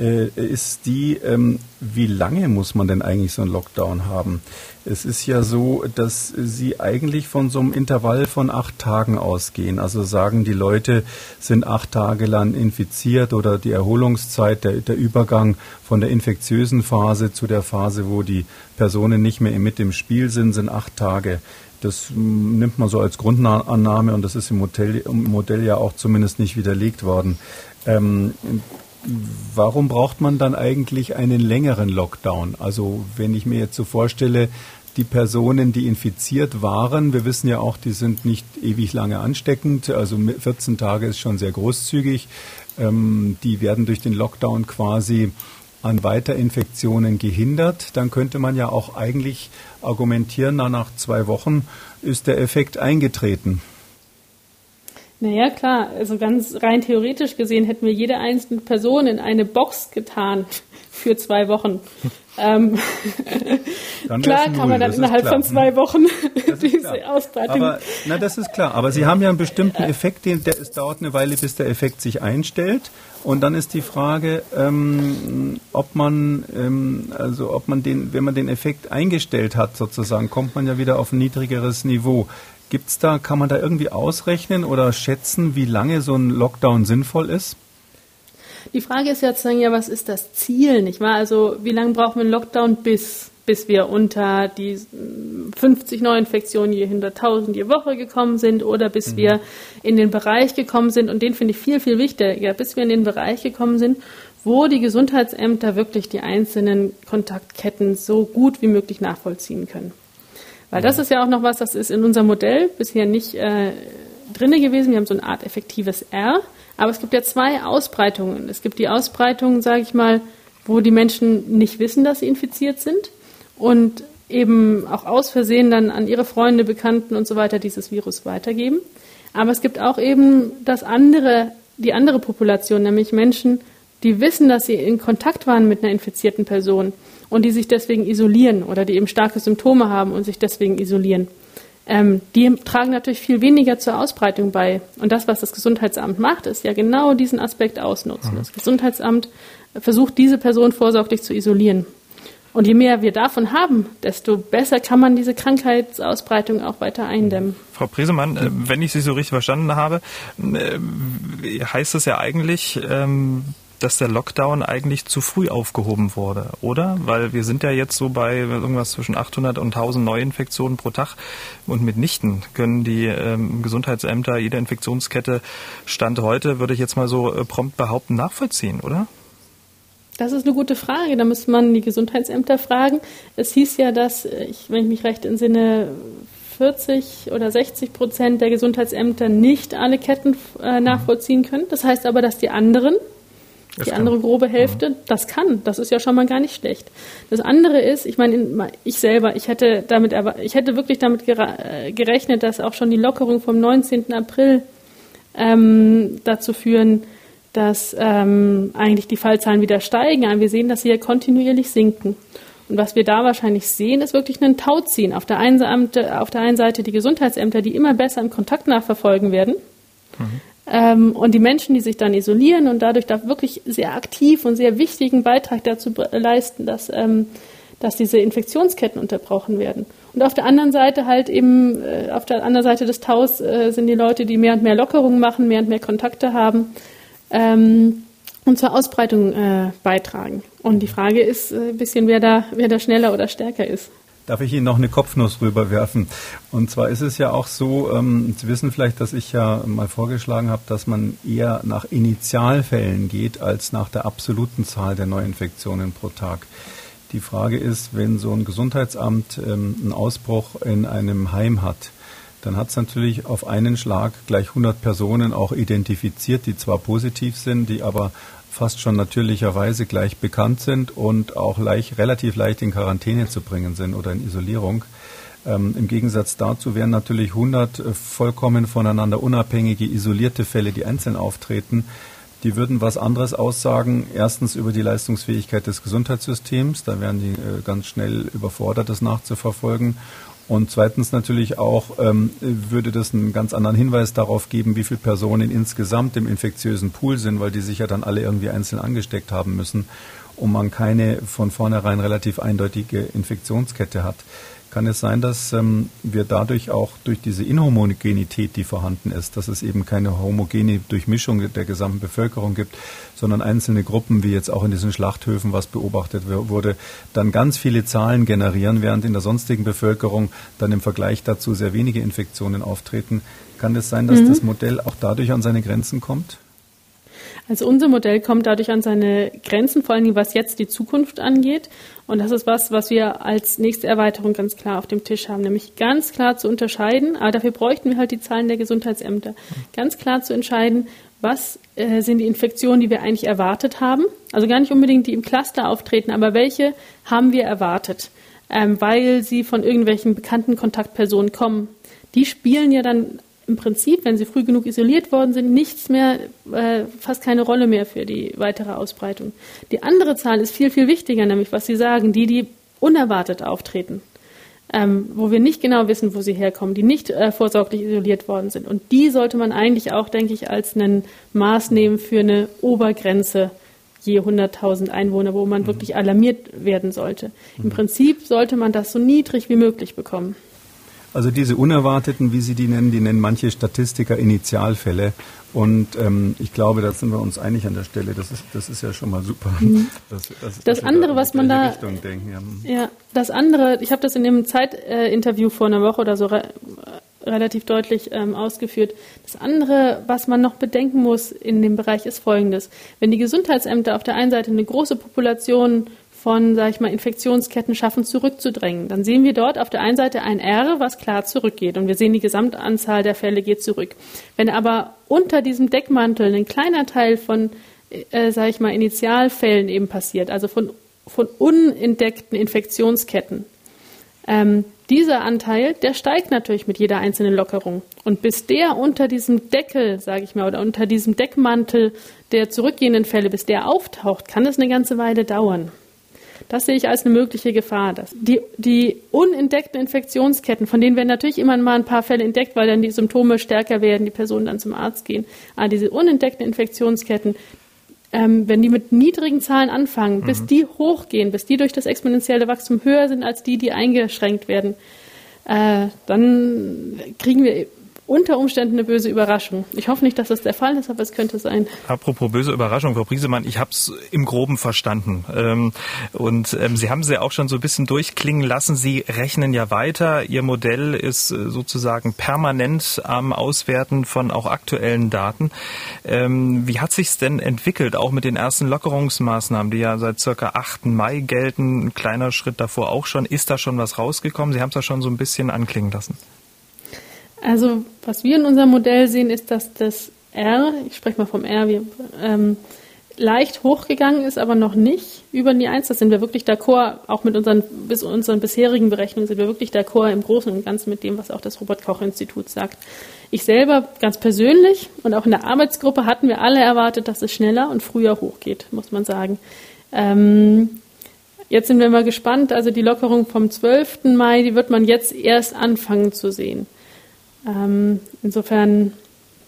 ist die, ähm, wie lange muss man denn eigentlich so einen Lockdown haben? Es ist ja so, dass Sie eigentlich von so einem Intervall von acht Tagen ausgehen. Also sagen, die Leute sind acht Tage lang infiziert oder die Erholungszeit, der, der Übergang von der infektiösen Phase zu der Phase, wo die Personen nicht mehr mit im Spiel sind, sind acht Tage. Das nimmt man so als Grundannahme und das ist im Modell, im Modell ja auch zumindest nicht widerlegt worden. Ähm, warum braucht man dann eigentlich einen längeren Lockdown? Also wenn ich mir jetzt so vorstelle, die Personen, die infiziert waren, wir wissen ja auch, die sind nicht ewig lange ansteckend, also 14 Tage ist schon sehr großzügig, ähm, die werden durch den Lockdown quasi an Weiterinfektionen gehindert, dann könnte man ja auch eigentlich argumentieren, na, nach zwei Wochen ist der Effekt eingetreten. Naja, klar. Also ganz rein theoretisch gesehen hätten wir jede einzelne Person in eine Box getan für zwei Wochen. ähm, klar kann man dann innerhalb von zwei Wochen diese Ausbreitung. Aber, na, das ist klar. Aber Sie haben ja einen bestimmten Effekt, den, der, es dauert eine Weile, bis der Effekt sich einstellt. Und dann ist die Frage, ähm, ob man, ähm, also ob man den, wenn man den Effekt eingestellt hat, sozusagen, kommt man ja wieder auf ein niedrigeres Niveau. Gibt's da, kann man da irgendwie ausrechnen oder schätzen, wie lange so ein Lockdown sinnvoll ist? Die Frage ist jetzt, ja, was ist das Ziel, nicht wahr? Also, wie lange brauchen wir einen Lockdown bis, bis wir unter die 50 Neuinfektionen je 100.000 je Woche gekommen sind oder bis mhm. wir in den Bereich gekommen sind, und den finde ich viel, viel wichtiger, bis wir in den Bereich gekommen sind, wo die Gesundheitsämter wirklich die einzelnen Kontaktketten so gut wie möglich nachvollziehen können. Weil das ist ja auch noch was, das ist in unserem Modell bisher nicht äh, drinne gewesen. Wir haben so eine Art effektives R, aber es gibt ja zwei Ausbreitungen. Es gibt die Ausbreitung, sage ich mal, wo die Menschen nicht wissen, dass sie infiziert sind und eben auch aus Versehen dann an ihre Freunde, Bekannten und so weiter dieses Virus weitergeben. Aber es gibt auch eben das andere, die andere Population, nämlich Menschen, die wissen, dass sie in Kontakt waren mit einer infizierten Person und die sich deswegen isolieren oder die eben starke Symptome haben und sich deswegen isolieren. Ähm, die tragen natürlich viel weniger zur Ausbreitung bei. Und das, was das Gesundheitsamt macht, ist ja genau diesen Aspekt ausnutzen. Mhm. Das Gesundheitsamt versucht, diese Person vorsorglich zu isolieren. Und je mehr wir davon haben, desto besser kann man diese Krankheitsausbreitung auch weiter eindämmen. Frau Presemann, äh, wenn ich Sie so richtig verstanden habe, äh, heißt es ja eigentlich, ähm, dass der Lockdown eigentlich zu früh aufgehoben wurde, oder? Weil wir sind ja jetzt so bei irgendwas zwischen 800 und 1000 Neuinfektionen pro Tag und mitnichten können die ähm, Gesundheitsämter jede Infektionskette Stand heute, würde ich jetzt mal so äh, prompt behaupten, nachvollziehen, oder? Das ist eine gute Frage. Da müsste man die Gesundheitsämter fragen. Es hieß ja, dass, äh, ich, wenn ich mich recht entsinne, 40 oder 60 Prozent der Gesundheitsämter nicht alle Ketten äh, nachvollziehen können. Das heißt aber, dass die anderen, das die kann. andere grobe Hälfte, mhm. das kann. Das ist ja schon mal gar nicht schlecht. Das andere ist, ich meine, ich selber, ich hätte damit, ich hätte wirklich damit äh, gerechnet, dass auch schon die Lockerung vom 19. April ähm, dazu führen dass ähm, eigentlich die Fallzahlen wieder steigen, aber wir sehen, dass sie ja kontinuierlich sinken. Und was wir da wahrscheinlich sehen, ist wirklich ein Tauziehen. Auf der einen, auf der einen Seite die Gesundheitsämter, die immer besser im Kontakt nachverfolgen werden. Mhm. Ähm, und die Menschen, die sich dann isolieren und dadurch da wirklich sehr aktiv und sehr wichtigen Beitrag dazu leisten, dass, ähm, dass diese Infektionsketten unterbrochen werden. Und auf der anderen Seite halt eben, äh, auf der anderen Seite des Taus äh, sind die Leute, die mehr und mehr Lockerungen machen, mehr und mehr Kontakte haben ähm, und zur Ausbreitung äh, beitragen. Und die Frage ist ein bisschen, wer da, wer da schneller oder stärker ist. Darf ich Ihnen noch eine Kopfnuss rüberwerfen? Und zwar ist es ja auch so, ähm, Sie wissen vielleicht, dass ich ja mal vorgeschlagen habe, dass man eher nach Initialfällen geht als nach der absoluten Zahl der Neuinfektionen pro Tag. Die Frage ist, wenn so ein Gesundheitsamt ähm, einen Ausbruch in einem Heim hat, dann hat es natürlich auf einen Schlag gleich 100 Personen auch identifiziert, die zwar positiv sind, die aber fast schon natürlicherweise gleich bekannt sind und auch leicht, relativ leicht in Quarantäne zu bringen sind oder in Isolierung. Ähm, Im Gegensatz dazu wären natürlich 100 äh, vollkommen voneinander unabhängige, isolierte Fälle, die einzeln auftreten, die würden was anderes aussagen. Erstens über die Leistungsfähigkeit des Gesundheitssystems. Da wären die äh, ganz schnell überfordert, das nachzuverfolgen. Und zweitens natürlich auch ähm, würde das einen ganz anderen Hinweis darauf geben, wie viele Personen insgesamt im infektiösen Pool sind, weil die sich ja dann alle irgendwie einzeln angesteckt haben müssen und man keine von vornherein relativ eindeutige Infektionskette hat kann es sein, dass ähm, wir dadurch auch durch diese Inhomogenität, die vorhanden ist, dass es eben keine homogene Durchmischung der gesamten Bevölkerung gibt, sondern einzelne Gruppen, wie jetzt auch in diesen Schlachthöfen, was beobachtet wurde, dann ganz viele Zahlen generieren, während in der sonstigen Bevölkerung dann im Vergleich dazu sehr wenige Infektionen auftreten. Kann es sein, dass mhm. das Modell auch dadurch an seine Grenzen kommt? Also unser Modell kommt dadurch an seine Grenzen, vor allem was jetzt die Zukunft angeht. Und das ist was, was wir als nächste Erweiterung ganz klar auf dem Tisch haben, nämlich ganz klar zu unterscheiden, aber dafür bräuchten wir halt die Zahlen der Gesundheitsämter, ganz klar zu entscheiden, was äh, sind die Infektionen, die wir eigentlich erwartet haben. Also gar nicht unbedingt die im Cluster auftreten, aber welche haben wir erwartet, ähm, weil sie von irgendwelchen bekannten Kontaktpersonen kommen. Die spielen ja dann im Prinzip, wenn sie früh genug isoliert worden sind, nichts mehr, äh, fast keine Rolle mehr für die weitere Ausbreitung. Die andere Zahl ist viel, viel wichtiger, nämlich was Sie sagen, die, die unerwartet auftreten, ähm, wo wir nicht genau wissen, wo sie herkommen, die nicht äh, vorsorglich isoliert worden sind. Und die sollte man eigentlich auch, denke ich, als einen Maß nehmen für eine Obergrenze je 100.000 Einwohner, wo man mhm. wirklich alarmiert werden sollte. Im mhm. Prinzip sollte man das so niedrig wie möglich bekommen. Also diese unerwarteten, wie Sie die nennen, die nennen manche Statistiker Initialfälle. Und ähm, ich glaube, da sind wir uns einig an der Stelle. Das ist, das ist ja schon mal super. Mhm. Das, das, das andere, da was man da, ja. ja. das andere, ich habe das in dem Zeitinterview äh, vor einer Woche oder so re relativ deutlich ähm, ausgeführt. Das andere, was man noch bedenken muss in dem Bereich, ist Folgendes: Wenn die Gesundheitsämter auf der einen Seite eine große Population von, sage ich mal, Infektionsketten schaffen, zurückzudrängen. Dann sehen wir dort auf der einen Seite ein R, was klar zurückgeht und wir sehen, die Gesamtanzahl der Fälle geht zurück. Wenn aber unter diesem Deckmantel ein kleiner Teil von, äh, sage ich mal, Initialfällen eben passiert, also von, von unentdeckten Infektionsketten, ähm, dieser Anteil, der steigt natürlich mit jeder einzelnen Lockerung. Und bis der unter diesem Deckel, sage ich mal, oder unter diesem Deckmantel der zurückgehenden Fälle, bis der auftaucht, kann es eine ganze Weile dauern. Das sehe ich als eine mögliche Gefahr. Dass die, die unentdeckten Infektionsketten, von denen werden natürlich immer mal ein paar Fälle entdeckt, weil dann die Symptome stärker werden, die Personen dann zum Arzt gehen. Aber diese unentdeckten Infektionsketten, ähm, wenn die mit niedrigen Zahlen anfangen, mhm. bis die hochgehen, bis die durch das exponentielle Wachstum höher sind als die, die eingeschränkt werden, äh, dann kriegen wir unter Umständen eine böse Überraschung. Ich hoffe nicht, dass das der Fall ist, aber es könnte sein. Apropos böse Überraschung, Frau Briesemann, ich habe es im Groben verstanden. Ähm, und ähm, Sie haben sie auch schon so ein bisschen durchklingen lassen. Sie rechnen ja weiter. Ihr Modell ist äh, sozusagen permanent am Auswerten von auch aktuellen Daten. Ähm, wie hat sich's denn entwickelt, auch mit den ersten Lockerungsmaßnahmen, die ja seit circa 8. Mai gelten? Ein kleiner Schritt davor auch schon. Ist da schon was rausgekommen? Sie haben es ja schon so ein bisschen anklingen lassen. Also was wir in unserem Modell sehen, ist, dass das R, ich spreche mal vom R, wir, ähm, leicht hochgegangen ist, aber noch nicht über die Eins. Das sind wir wirklich d'accord, auch mit unseren, bis unseren bisherigen Berechnungen sind wir wirklich d'accord im Großen und Ganzen mit dem, was auch das Robert-Koch-Institut sagt. Ich selber ganz persönlich und auch in der Arbeitsgruppe hatten wir alle erwartet, dass es schneller und früher hochgeht, muss man sagen. Ähm, jetzt sind wir mal gespannt. Also die Lockerung vom 12. Mai, die wird man jetzt erst anfangen zu sehen. Ähm, insofern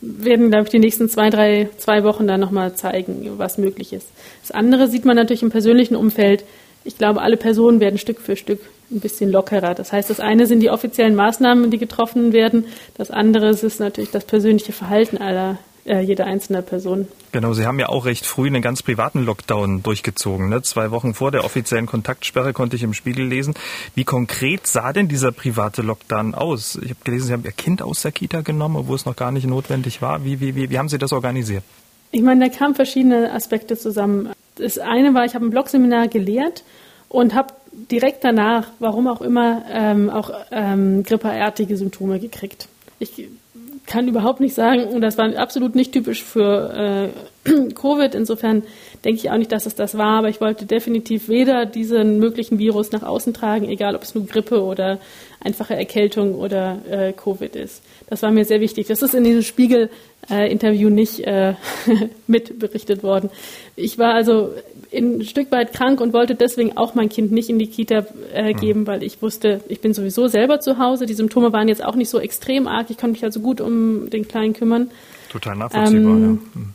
werden, glaube ich, die nächsten zwei, drei, zwei Wochen dann nochmal zeigen, was möglich ist. Das andere sieht man natürlich im persönlichen Umfeld. Ich glaube, alle Personen werden Stück für Stück ein bisschen lockerer. Das heißt, das eine sind die offiziellen Maßnahmen, die getroffen werden. Das andere ist natürlich das persönliche Verhalten aller äh, jede einzelne Person. Genau, Sie haben ja auch recht früh einen ganz privaten Lockdown durchgezogen. Ne? Zwei Wochen vor der offiziellen Kontaktsperre konnte ich im Spiegel lesen. Wie konkret sah denn dieser private Lockdown aus? Ich habe gelesen, Sie haben Ihr Kind aus der Kita genommen, obwohl es noch gar nicht notwendig war. Wie, wie, wie, wie haben Sie das organisiert? Ich meine, da kamen verschiedene Aspekte zusammen. Das eine war, ich habe ein Blogseminar gelehrt und habe direkt danach, warum auch immer, ähm, auch ähm, grippeartige Symptome gekriegt. Ich kann überhaupt nicht sagen, das war absolut nicht typisch für äh, Covid. Insofern denke ich auch nicht, dass es das war, aber ich wollte definitiv weder diesen möglichen Virus nach außen tragen, egal ob es nur Grippe oder einfache Erkältung oder äh, Covid ist. Das war mir sehr wichtig. Das ist in diesem Spiegel-Interview äh, nicht äh, mit berichtet worden. Ich war also ein Stück weit krank und wollte deswegen auch mein Kind nicht in die Kita äh, hm. geben, weil ich wusste, ich bin sowieso selber zu Hause. Die Symptome waren jetzt auch nicht so extrem arg. Ich konnte mich also gut um den Kleinen kümmern. Total nachvollziehbar, ähm, ja. Hm.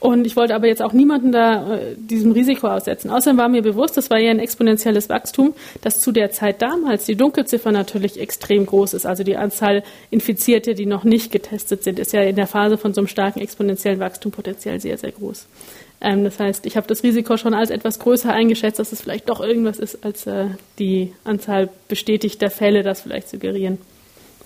Und ich wollte aber jetzt auch niemanden da äh, diesem Risiko aussetzen. Außerdem war mir bewusst, das war ja ein exponentielles Wachstum, dass zu der Zeit damals die Dunkelziffer natürlich extrem groß ist. Also die Anzahl Infizierte, die noch nicht getestet sind, ist ja in der Phase von so einem starken exponentiellen Wachstum potenziell sehr, sehr groß. Ähm, das heißt, ich habe das Risiko schon als etwas größer eingeschätzt, dass es vielleicht doch irgendwas ist, als äh, die Anzahl bestätigter Fälle das vielleicht suggerieren.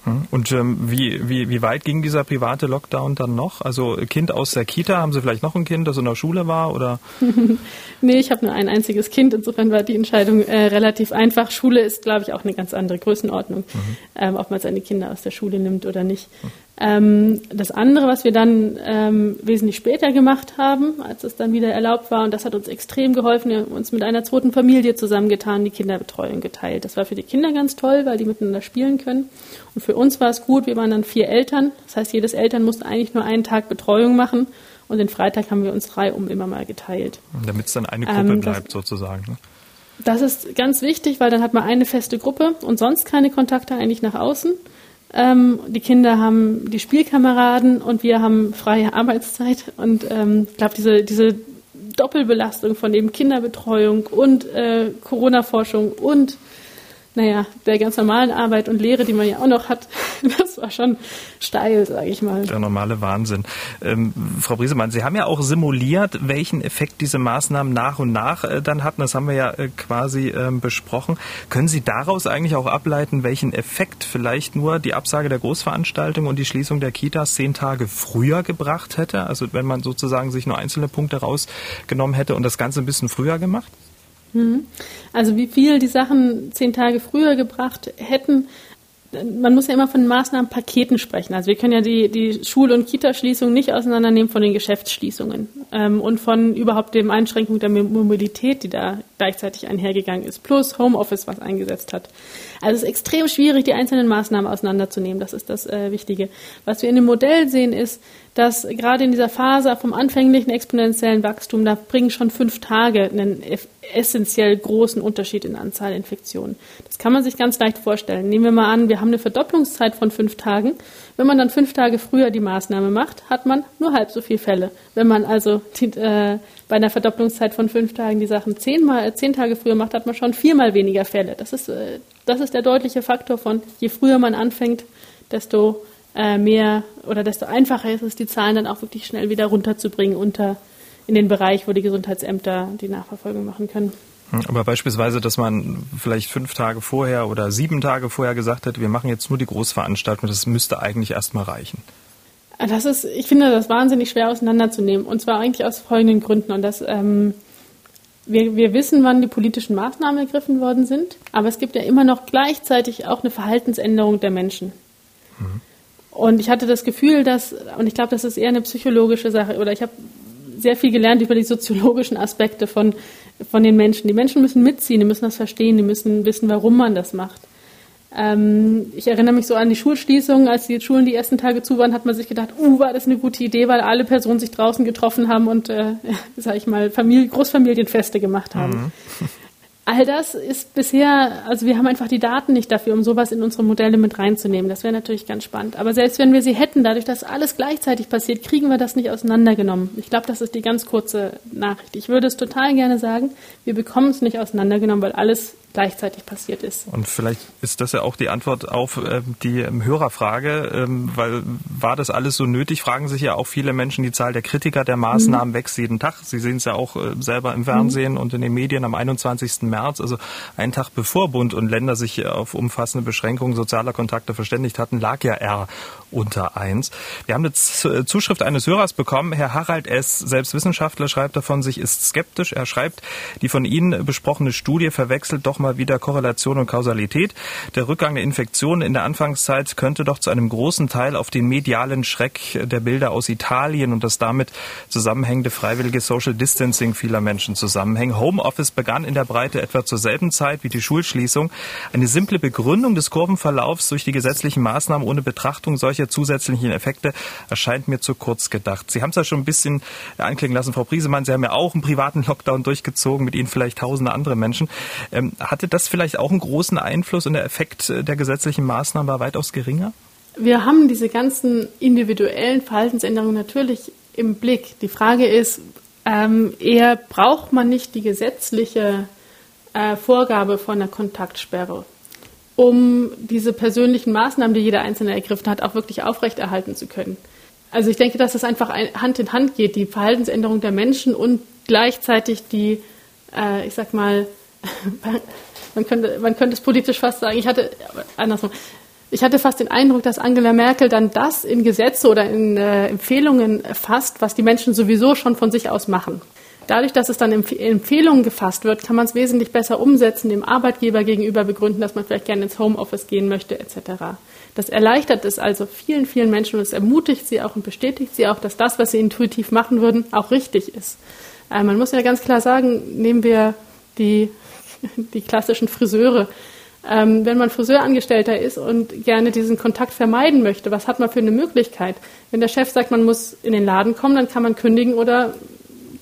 Hm. Und ähm, wie, wie, wie weit ging dieser private Lockdown dann noch? Also Kind aus der Kita, haben Sie vielleicht noch ein Kind, das in der Schule war? Oder? nee, ich habe nur ein einziges Kind. Insofern war die Entscheidung äh, relativ einfach. Schule ist, glaube ich, auch eine ganz andere Größenordnung, mhm. ähm, ob man seine Kinder aus der Schule nimmt oder nicht. Ähm, das andere, was wir dann ähm, wesentlich später gemacht haben, als es dann wieder erlaubt war, und das hat uns extrem geholfen, wir haben uns mit einer zweiten Familie zusammengetan, die Kinderbetreuung geteilt. Das war für die Kinder ganz toll, weil die miteinander spielen können. Und für uns war es gut, wir waren dann vier Eltern. Das heißt, jedes Eltern musste eigentlich nur einen Tag Betreuung machen. Und den Freitag haben wir uns drei um immer mal geteilt. Damit es dann eine Gruppe ähm, bleibt, sozusagen. Ne? Das ist ganz wichtig, weil dann hat man eine feste Gruppe und sonst keine Kontakte eigentlich nach außen. Ähm, die Kinder haben die Spielkameraden und wir haben freie Arbeitszeit. Und ähm, ich glaube, diese, diese Doppelbelastung von eben Kinderbetreuung und äh, Corona-Forschung und naja, der ganz normalen Arbeit und Lehre, die man ja auch noch hat, das war schon steil, sage ich mal. Der normale Wahnsinn. Ähm, Frau Briesemann, Sie haben ja auch simuliert, welchen Effekt diese Maßnahmen nach und nach äh, dann hatten. Das haben wir ja äh, quasi ähm, besprochen. Können Sie daraus eigentlich auch ableiten, welchen Effekt vielleicht nur die Absage der Großveranstaltung und die Schließung der Kitas zehn Tage früher gebracht hätte? Also wenn man sozusagen sich nur einzelne Punkte rausgenommen hätte und das Ganze ein bisschen früher gemacht? Mhm. Also wie viel die Sachen zehn Tage früher gebracht hätten, man muss ja immer von Maßnahmenpaketen sprechen. Also wir können ja die, die Schul- und Kitaschließung nicht auseinandernehmen von den Geschäftsschließungen ähm, und von überhaupt dem Einschränkung der Mobilität, die da gleichzeitig einhergegangen ist, plus Homeoffice, was eingesetzt hat. Also es ist extrem schwierig, die einzelnen Maßnahmen auseinanderzunehmen. Das ist das äh, Wichtige. Was wir in dem Modell sehen, ist, dass gerade in dieser Phase vom anfänglichen exponentiellen Wachstum, da bringen schon fünf Tage einen essentiell großen Unterschied in Anzahl Infektionen. Das kann man sich ganz leicht vorstellen. Nehmen wir mal an, wir haben eine Verdopplungszeit von fünf Tagen. Wenn man dann fünf Tage früher die Maßnahme macht, hat man nur halb so viele Fälle. Wenn man also die, äh, bei einer Verdopplungszeit von fünf Tagen die Sachen zehnmal, äh, zehn Tage früher macht, hat man schon viermal weniger Fälle. Das ist, äh, das ist der deutliche Faktor von, je früher man anfängt, desto äh, mehr oder desto einfacher ist es, die Zahlen dann auch wirklich schnell wieder runterzubringen unter in den Bereich, wo die Gesundheitsämter die Nachverfolgung machen können. Hm, aber beispielsweise, dass man vielleicht fünf Tage vorher oder sieben Tage vorher gesagt hätte, wir machen jetzt nur die Großveranstaltung, das müsste eigentlich erstmal reichen. Das ist, ich finde das wahnsinnig schwer auseinanderzunehmen. Und zwar eigentlich aus folgenden Gründen. Und das, ähm, wir, wir wissen, wann die politischen Maßnahmen ergriffen worden sind, aber es gibt ja immer noch gleichzeitig auch eine Verhaltensänderung der Menschen. Mhm. Und ich hatte das Gefühl, dass, und ich glaube, das ist eher eine psychologische Sache, oder ich habe sehr viel gelernt über die soziologischen Aspekte von, von den Menschen. Die Menschen müssen mitziehen, die müssen das verstehen, die müssen wissen, warum man das macht. Ähm, ich erinnere mich so an die Schulschließung, als die Schulen die ersten Tage zu waren, hat man sich gedacht, uh, war das eine gute Idee, weil alle Personen sich draußen getroffen haben und, äh, sag ich mal, Familie, Großfamilienfeste gemacht haben. Mhm. All das ist bisher, also wir haben einfach die Daten nicht dafür, um sowas in unsere Modelle mit reinzunehmen. Das wäre natürlich ganz spannend. Aber selbst wenn wir sie hätten, dadurch, dass alles gleichzeitig passiert, kriegen wir das nicht auseinandergenommen. Ich glaube, das ist die ganz kurze Nachricht. Ich würde es total gerne sagen, wir bekommen es nicht auseinandergenommen, weil alles gleichzeitig passiert ist. Und vielleicht ist das ja auch die Antwort auf äh, die ähm, Hörerfrage, ähm, weil war das alles so nötig, fragen sich ja auch viele Menschen, die Zahl der Kritiker der Maßnahmen mhm. wächst jeden Tag. Sie sehen es ja auch äh, selber im Fernsehen mhm. und in den Medien am 21. März, also einen Tag bevor Bund und Länder sich auf umfassende Beschränkungen sozialer Kontakte verständigt hatten, lag ja R unter eins. Wir haben eine Zuschrift eines Hörers bekommen. Herr Harald S., selbst Wissenschaftler, schreibt davon, sich ist skeptisch. Er schreibt, die von Ihnen besprochene Studie verwechselt doch mal wieder Korrelation und Kausalität. Der Rückgang der Infektionen in der Anfangszeit könnte doch zu einem großen Teil auf den medialen Schreck der Bilder aus Italien und das damit zusammenhängende freiwillige Social Distancing vieler Menschen zusammenhängen. Homeoffice begann in der Breite etwa zur selben Zeit wie die Schulschließung. Eine simple Begründung des Kurvenverlaufs durch die gesetzlichen Maßnahmen ohne Betrachtung solcher solche zusätzlichen Effekte erscheint mir zu kurz gedacht. Sie haben es ja schon ein bisschen anklingen lassen, Frau Priesemann. Sie haben ja auch einen privaten Lockdown durchgezogen, mit Ihnen vielleicht tausende andere Menschen. Ähm, hatte das vielleicht auch einen großen Einfluss und der Effekt der gesetzlichen Maßnahmen war weitaus geringer? Wir haben diese ganzen individuellen Verhaltensänderungen natürlich im Blick. Die Frage ist, ähm, eher braucht man nicht die gesetzliche äh, Vorgabe von einer Kontaktsperre um diese persönlichen Maßnahmen, die jeder Einzelne ergriffen hat, auch wirklich aufrechterhalten zu können. Also ich denke, dass das einfach Hand in Hand geht, die Verhaltensänderung der Menschen und gleichzeitig die, äh, ich sag mal, man könnte, man könnte es politisch fast sagen, ich hatte, andersrum, ich hatte fast den Eindruck, dass Angela Merkel dann das in Gesetze oder in äh, Empfehlungen fasst, was die Menschen sowieso schon von sich aus machen. Dadurch, dass es dann in Empfehlungen gefasst wird, kann man es wesentlich besser umsetzen, dem Arbeitgeber gegenüber begründen, dass man vielleicht gerne ins Homeoffice gehen möchte, etc. Das erleichtert es also vielen, vielen Menschen und es ermutigt sie auch und bestätigt sie auch, dass das, was sie intuitiv machen würden, auch richtig ist. Äh, man muss ja ganz klar sagen, nehmen wir die, die klassischen Friseure. Ähm, wenn man Friseurangestellter ist und gerne diesen Kontakt vermeiden möchte, was hat man für eine Möglichkeit? Wenn der Chef sagt, man muss in den Laden kommen, dann kann man kündigen oder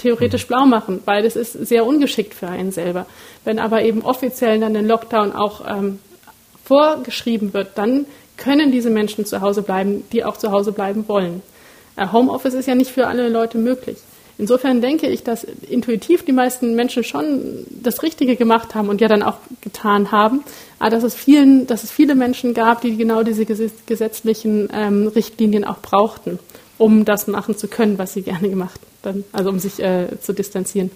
theoretisch blau machen. Beides ist sehr ungeschickt für einen selber. Wenn aber eben offiziell dann der Lockdown auch ähm, vorgeschrieben wird, dann können diese Menschen zu Hause bleiben, die auch zu Hause bleiben wollen. Äh, Homeoffice ist ja nicht für alle Leute möglich. Insofern denke ich, dass intuitiv die meisten Menschen schon das Richtige gemacht haben und ja dann auch getan haben, aber dass es, vielen, dass es viele Menschen gab, die genau diese gesetzlichen ähm, Richtlinien auch brauchten um das machen zu können, was sie gerne gemacht haben, also um sich äh, zu distanzieren.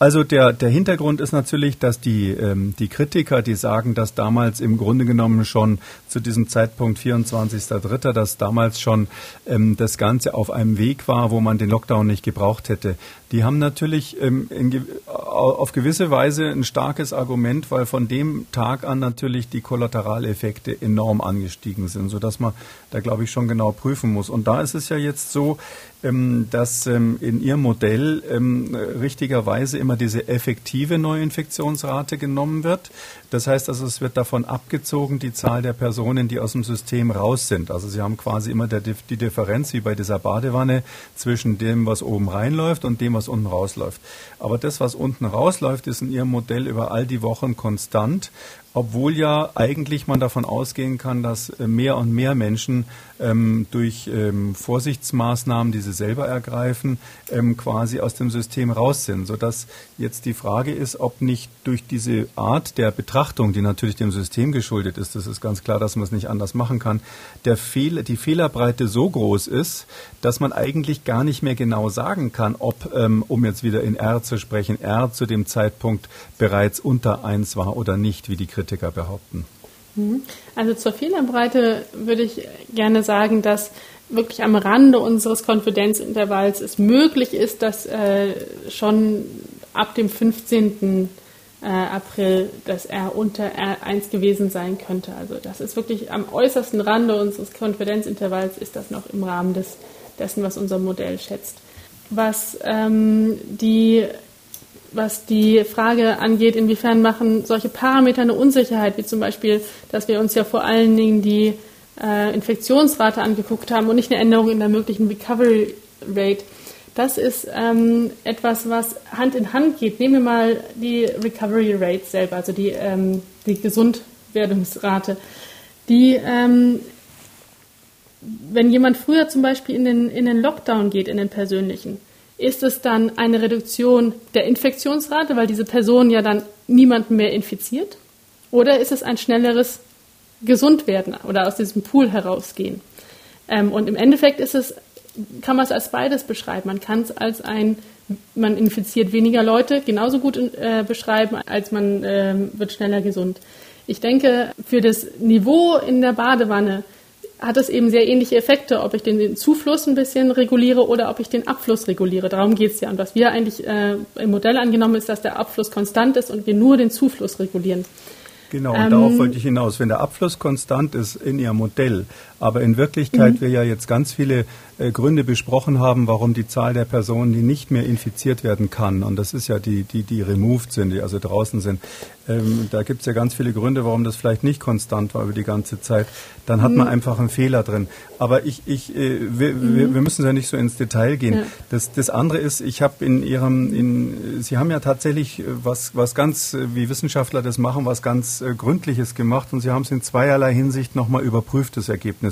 Also der, der Hintergrund ist natürlich, dass die, ähm, die Kritiker, die sagen, dass damals im Grunde genommen schon zu diesem Zeitpunkt 24.03., dass damals schon ähm, das Ganze auf einem Weg war, wo man den Lockdown nicht gebraucht hätte. Die haben natürlich ähm, in, auf gewisse Weise ein starkes Argument, weil von dem Tag an natürlich die Kollateraleffekte enorm angestiegen sind, sodass man da, glaube ich, schon genau prüfen muss. Und da ist es ja jetzt so, ähm, dass ähm, in Ihrem Modell ähm, richtigerweise immer diese effektive Neuinfektionsrate genommen wird. Das heißt also, es wird davon abgezogen, die Zahl der Personen, die aus dem System raus sind. Also Sie haben quasi immer der, die Differenz wie bei dieser Badewanne zwischen dem, was oben reinläuft und dem, was unten rausläuft. Aber das, was unten rausläuft, ist in Ihrem Modell über all die Wochen konstant obwohl ja eigentlich man davon ausgehen kann, dass äh, mehr und mehr Menschen ähm, durch ähm, Vorsichtsmaßnahmen, die sie selber ergreifen, ähm, quasi aus dem System raus sind, sodass jetzt die Frage ist, ob nicht durch diese Art der Betrachtung, die natürlich dem System geschuldet ist, das ist ganz klar, dass man es nicht anders machen kann, der Fehl, die Fehlerbreite so groß ist, dass man eigentlich gar nicht mehr genau sagen kann, ob, ähm, um jetzt wieder in R zu sprechen, R zu dem Zeitpunkt bereits unter 1 war oder nicht, wie die Kritiker behaupten. Mhm. Also zur Fehlerbreite würde ich gerne sagen, dass wirklich am Rande unseres Konfidenzintervalls es möglich ist, dass äh, schon ab dem 15. Äh, April das R unter R1 gewesen sein könnte. Also das ist wirklich am äußersten Rande unseres Konfidenzintervalls ist das noch im Rahmen des, dessen, was unser Modell schätzt. was ähm, die was die Frage angeht, inwiefern machen solche Parameter eine Unsicherheit, wie zum Beispiel, dass wir uns ja vor allen Dingen die äh, Infektionsrate angeguckt haben und nicht eine Änderung in der möglichen Recovery Rate. Das ist ähm, etwas, was Hand in Hand geht. Nehmen wir mal die Recovery Rate selber, also die, ähm, die Gesundwerdungsrate. Die, ähm, wenn jemand früher zum Beispiel in den, in den Lockdown geht, in den persönlichen, ist es dann eine Reduktion der Infektionsrate, weil diese Person ja dann niemanden mehr infiziert? Oder ist es ein schnelleres Gesundwerden oder aus diesem Pool herausgehen? Ähm, und im Endeffekt ist es, kann man es als beides beschreiben. Man kann es als ein, man infiziert weniger Leute genauso gut äh, beschreiben, als man äh, wird schneller gesund. Ich denke, für das Niveau in der Badewanne hat es eben sehr ähnliche Effekte, ob ich den Zufluss ein bisschen reguliere oder ob ich den Abfluss reguliere. Darum geht es ja. Und was wir eigentlich äh, im Modell angenommen ist, dass der Abfluss konstant ist und wir nur den Zufluss regulieren. Genau, und ähm, darauf wollte ich hinaus. Wenn der Abfluss konstant ist in Ihrem Modell, aber in Wirklichkeit mhm. wir ja jetzt ganz viele äh, Gründe besprochen haben, warum die Zahl der Personen, die nicht mehr infiziert werden kann, und das ist ja die, die, die removed sind, die also draußen sind, ähm, da gibt es ja ganz viele Gründe, warum das vielleicht nicht konstant war über die ganze Zeit, dann hat mhm. man einfach einen Fehler drin. Aber ich, ich, äh, wir, mhm. wir, wir, müssen ja nicht so ins Detail gehen. Ja. Das, das andere ist, ich habe in Ihrem, in, Sie haben ja tatsächlich was, was ganz, wie Wissenschaftler das machen, was ganz äh, Gründliches gemacht und Sie haben es in zweierlei Hinsicht nochmal überprüft, das Ergebnis.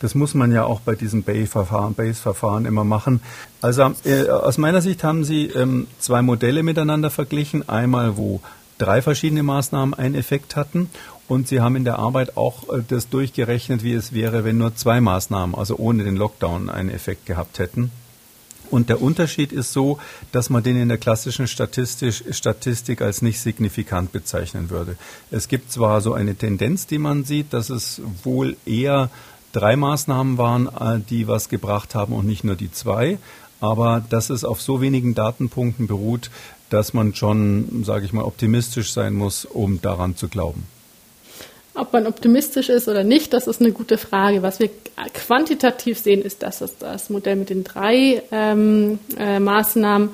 Das muss man ja auch bei diesem Bay-Verfahren, Base-Verfahren immer machen. Also äh, aus meiner Sicht haben Sie ähm, zwei Modelle miteinander verglichen. Einmal, wo drei verschiedene Maßnahmen einen Effekt hatten. Und Sie haben in der Arbeit auch äh, das durchgerechnet, wie es wäre, wenn nur zwei Maßnahmen, also ohne den Lockdown, einen Effekt gehabt hätten. Und der Unterschied ist so, dass man den in der klassischen Statistik als nicht signifikant bezeichnen würde. Es gibt zwar so eine Tendenz, die man sieht, dass es wohl eher drei Maßnahmen waren, äh, die was gebracht haben und nicht nur die zwei, aber dass es auf so wenigen Datenpunkten beruht, dass man schon, sage ich mal, optimistisch sein muss, um daran zu glauben. Ob man optimistisch ist oder nicht, das ist eine gute Frage. Was wir quantitativ sehen, ist, dass das Modell mit den drei ähm, äh, Maßnahmen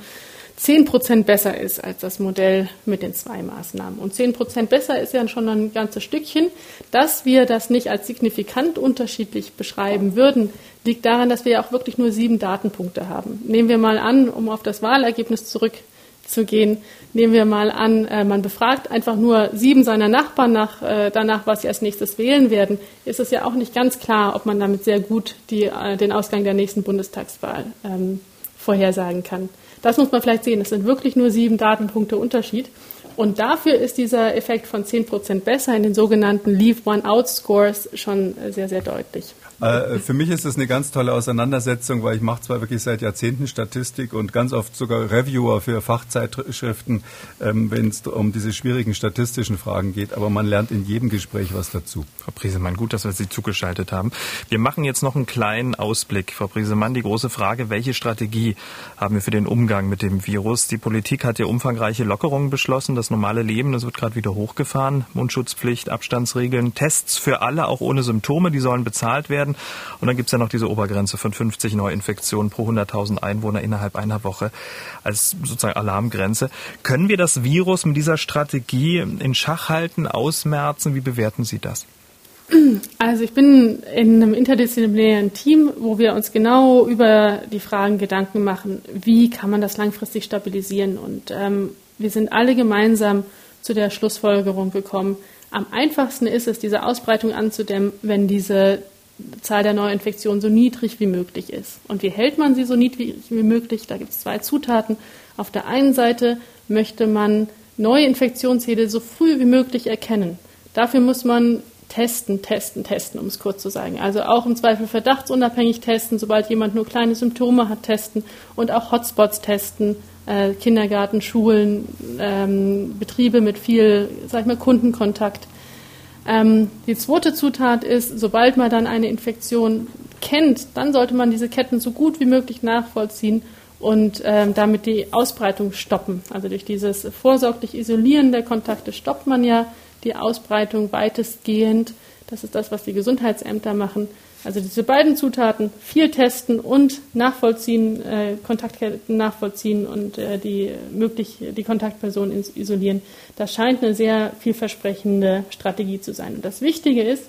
10 Prozent besser ist als das Modell mit den zwei Maßnahmen. Und 10 Prozent besser ist ja schon ein ganzes Stückchen. Dass wir das nicht als signifikant unterschiedlich beschreiben würden, liegt daran, dass wir ja auch wirklich nur sieben Datenpunkte haben. Nehmen wir mal an, um auf das Wahlergebnis zurückzugehen, nehmen wir mal an, äh, man befragt einfach nur sieben seiner Nachbarn nach, äh, danach, was sie als nächstes wählen werden, ist es ja auch nicht ganz klar, ob man damit sehr gut die, äh, den Ausgang der nächsten Bundestagswahl ähm, vorhersagen kann. Das muss man vielleicht sehen. Es sind wirklich nur sieben Datenpunkte Unterschied. Und dafür ist dieser Effekt von 10 Prozent besser in den sogenannten Leave One Out Scores schon sehr, sehr deutlich. Äh, für mich ist es eine ganz tolle Auseinandersetzung, weil ich mache zwar wirklich seit Jahrzehnten Statistik und ganz oft sogar Reviewer für Fachzeitschriften, ähm, wenn es um diese schwierigen statistischen Fragen geht, aber man lernt in jedem Gespräch was dazu. Frau Briesemann, gut, dass wir Sie zugeschaltet haben. Wir machen jetzt noch einen kleinen Ausblick. Frau Briesemann, die große Frage, welche Strategie haben wir für den Umgang mit dem Virus? Die Politik hat ja umfangreiche Lockerungen beschlossen. Das normale Leben, das wird gerade wieder hochgefahren. Mundschutzpflicht, Abstandsregeln, Tests für alle, auch ohne Symptome, die sollen bezahlt werden werden. Und dann gibt es ja noch diese Obergrenze von 50 Neuinfektionen pro 100.000 Einwohner innerhalb einer Woche als sozusagen Alarmgrenze. Können wir das Virus mit dieser Strategie in Schach halten, ausmerzen? Wie bewerten Sie das? Also ich bin in einem interdisziplinären Team, wo wir uns genau über die Fragen Gedanken machen, wie kann man das langfristig stabilisieren. Und ähm, wir sind alle gemeinsam zu der Schlussfolgerung gekommen, am einfachsten ist es, diese Ausbreitung anzudämmen, wenn diese Zahl der Neuinfektionen so niedrig wie möglich ist. Und wie hält man sie so niedrig wie möglich? Da gibt es zwei Zutaten. Auf der einen Seite möchte man neue Infektionsherde so früh wie möglich erkennen. Dafür muss man testen, testen, testen, um es kurz zu sagen. Also auch im Zweifel verdachtsunabhängig testen, sobald jemand nur kleine Symptome hat, testen und auch Hotspots testen, äh, Kindergarten, Schulen, ähm, Betriebe mit viel, sag ich mal, Kundenkontakt ähm, die zweite Zutat ist, sobald man dann eine Infektion kennt, dann sollte man diese Ketten so gut wie möglich nachvollziehen und ähm, damit die Ausbreitung stoppen. Also durch dieses vorsorglich Isolieren der Kontakte stoppt man ja die Ausbreitung weitestgehend. Das ist das, was die Gesundheitsämter machen. Also diese beiden Zutaten, viel testen und nachvollziehen, äh, Kontaktketten nachvollziehen und äh, die möglich die Kontaktperson isolieren, das scheint eine sehr vielversprechende Strategie zu sein. Und das Wichtige ist,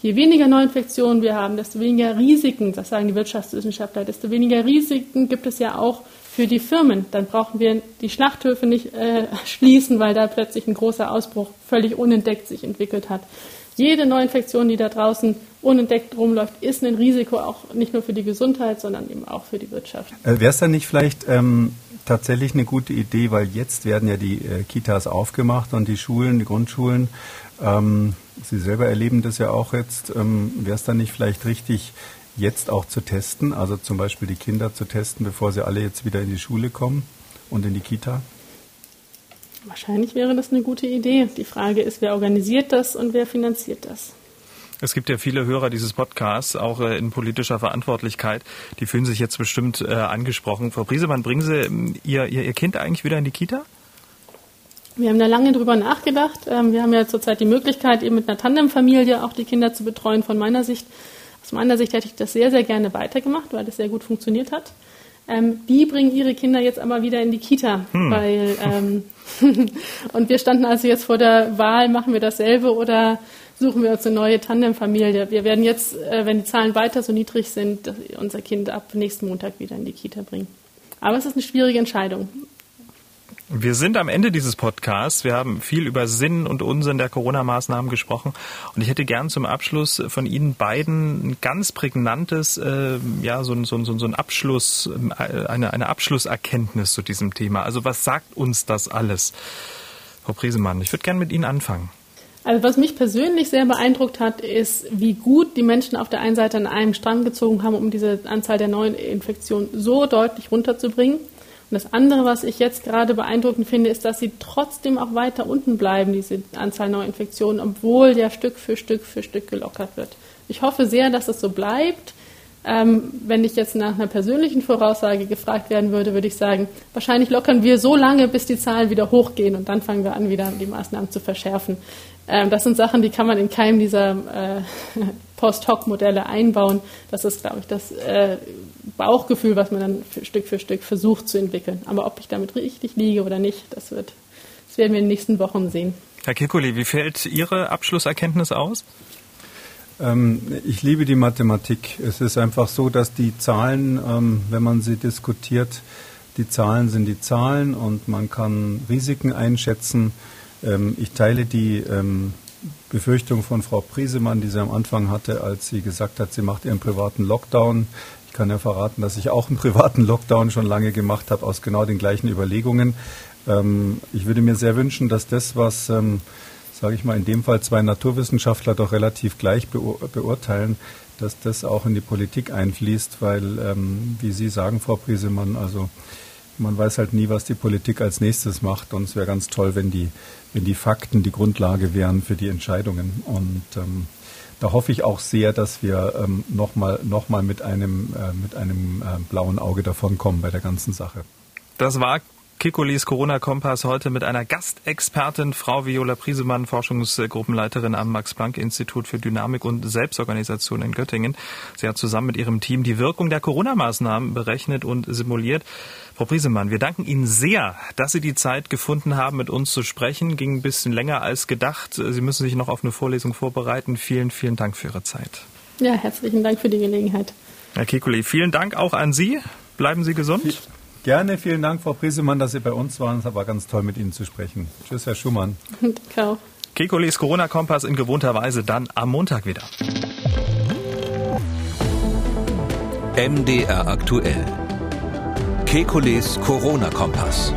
je weniger Neuinfektionen wir haben, desto weniger Risiken, das sagen die Wirtschaftswissenschaftler, desto weniger Risiken gibt es ja auch für die Firmen. Dann brauchen wir die Schlachthöfe nicht äh, schließen, weil da plötzlich ein großer Ausbruch völlig unentdeckt sich entwickelt hat. Jede Neuinfektion, die da draußen unentdeckt rumläuft, ist ein Risiko auch nicht nur für die Gesundheit, sondern eben auch für die Wirtschaft. Äh, Wäre es dann nicht vielleicht ähm, tatsächlich eine gute Idee, weil jetzt werden ja die äh, Kitas aufgemacht und die Schulen, die Grundschulen, ähm, Sie selber erleben das ja auch jetzt, ähm, wäre es dann nicht vielleicht richtig, jetzt auch zu testen, also zum Beispiel die Kinder zu testen, bevor sie alle jetzt wieder in die Schule kommen und in die Kita? Wahrscheinlich wäre das eine gute Idee. Die Frage ist, wer organisiert das und wer finanziert das? Es gibt ja viele Hörer dieses Podcasts, auch äh, in politischer Verantwortlichkeit. Die fühlen sich jetzt bestimmt äh, angesprochen. Frau Briesemann, bringen Sie ähm, Ihr, Ihr, Ihr Kind eigentlich wieder in die Kita? Wir haben da lange drüber nachgedacht. Ähm, wir haben ja zurzeit die Möglichkeit, eben mit einer Tandemfamilie auch die Kinder zu betreuen. Von meiner Sicht, aus meiner Sicht hätte ich das sehr, sehr gerne weitergemacht, weil das sehr gut funktioniert hat. Ähm, die bringen ihre Kinder jetzt aber wieder in die Kita, hm. weil ähm, und wir standen also jetzt vor der Wahl, machen wir dasselbe oder suchen wir uns eine neue Tandemfamilie. Wir werden jetzt, äh, wenn die Zahlen weiter so niedrig sind, unser Kind ab nächsten Montag wieder in die Kita bringen. Aber es ist eine schwierige Entscheidung. Wir sind am Ende dieses Podcasts. Wir haben viel über Sinn und Unsinn der Corona-Maßnahmen gesprochen. Und ich hätte gern zum Abschluss von Ihnen beiden ein ganz prägnantes, äh, ja, so, so, so, so ein Abschluss, äh, eine, eine Abschlusserkenntnis zu diesem Thema. Also was sagt uns das alles? Frau Priesemann, ich würde gern mit Ihnen anfangen. Also was mich persönlich sehr beeindruckt hat, ist, wie gut die Menschen auf der einen Seite an einem Strang gezogen haben, um diese Anzahl der neuen Infektionen so deutlich runterzubringen. Und das andere, was ich jetzt gerade beeindruckend finde, ist, dass sie trotzdem auch weiter unten bleiben, diese Anzahl Neuinfektionen, obwohl ja Stück für Stück für Stück gelockert wird. Ich hoffe sehr, dass es so bleibt. Ähm, wenn ich jetzt nach einer persönlichen Voraussage gefragt werden würde, würde ich sagen, wahrscheinlich lockern wir so lange, bis die Zahlen wieder hochgehen und dann fangen wir an, wieder die Maßnahmen zu verschärfen. Ähm, das sind Sachen, die kann man in keinem dieser äh, Post-Hoc-Modelle einbauen. Das ist, glaube ich, das äh, Bauchgefühl, was man dann für Stück für Stück versucht zu entwickeln. Aber ob ich damit richtig liege oder nicht, das, wird, das werden wir in den nächsten Wochen sehen. Herr Kikuli, wie fällt Ihre Abschlusserkenntnis aus? Ähm, ich liebe die Mathematik. Es ist einfach so, dass die Zahlen, ähm, wenn man sie diskutiert, die Zahlen sind die Zahlen und man kann Risiken einschätzen. Ähm, ich teile die ähm, Befürchtung von Frau Priesemann, die sie am Anfang hatte, als sie gesagt hat, sie macht ihren privaten Lockdown. Ich kann ja verraten, dass ich auch einen privaten Lockdown schon lange gemacht habe, aus genau den gleichen Überlegungen. Ähm, ich würde mir sehr wünschen, dass das, was, ähm, sage ich mal, in dem Fall zwei Naturwissenschaftler doch relativ gleich beur beurteilen, dass das auch in die Politik einfließt, weil, ähm, wie Sie sagen, Frau Priesemann, also man weiß halt nie, was die Politik als nächstes macht. Und es wäre ganz toll, wenn die, wenn die Fakten die Grundlage wären für die Entscheidungen. Und ähm, da hoffe ich auch sehr, dass wir ähm, nochmal noch mal mit einem, äh, mit einem äh, blauen Auge davonkommen bei der ganzen Sache. Das war Kikulis Corona-Kompass heute mit einer Gastexpertin, Frau Viola Priesemann, Forschungsgruppenleiterin am Max-Planck-Institut für Dynamik und Selbstorganisation in Göttingen. Sie hat zusammen mit ihrem Team die Wirkung der Corona-Maßnahmen berechnet und simuliert. Frau Priesemann, wir danken Ihnen sehr, dass Sie die Zeit gefunden haben, mit uns zu sprechen. Ging ein bisschen länger als gedacht. Sie müssen sich noch auf eine Vorlesung vorbereiten. Vielen, vielen Dank für Ihre Zeit. Ja, herzlichen Dank für die Gelegenheit. Herr Kikuli, vielen Dank auch an Sie. Bleiben Sie gesund. Gerne, vielen Dank, Frau Priesemann, dass Sie bei uns waren. Es war ganz toll, mit Ihnen zu sprechen. Tschüss, Herr Schumann. Ciao. Kekulis Corona-Kompass in gewohnter Weise dann am Montag wieder. MDR aktuell. Kekules Corona-Kompass.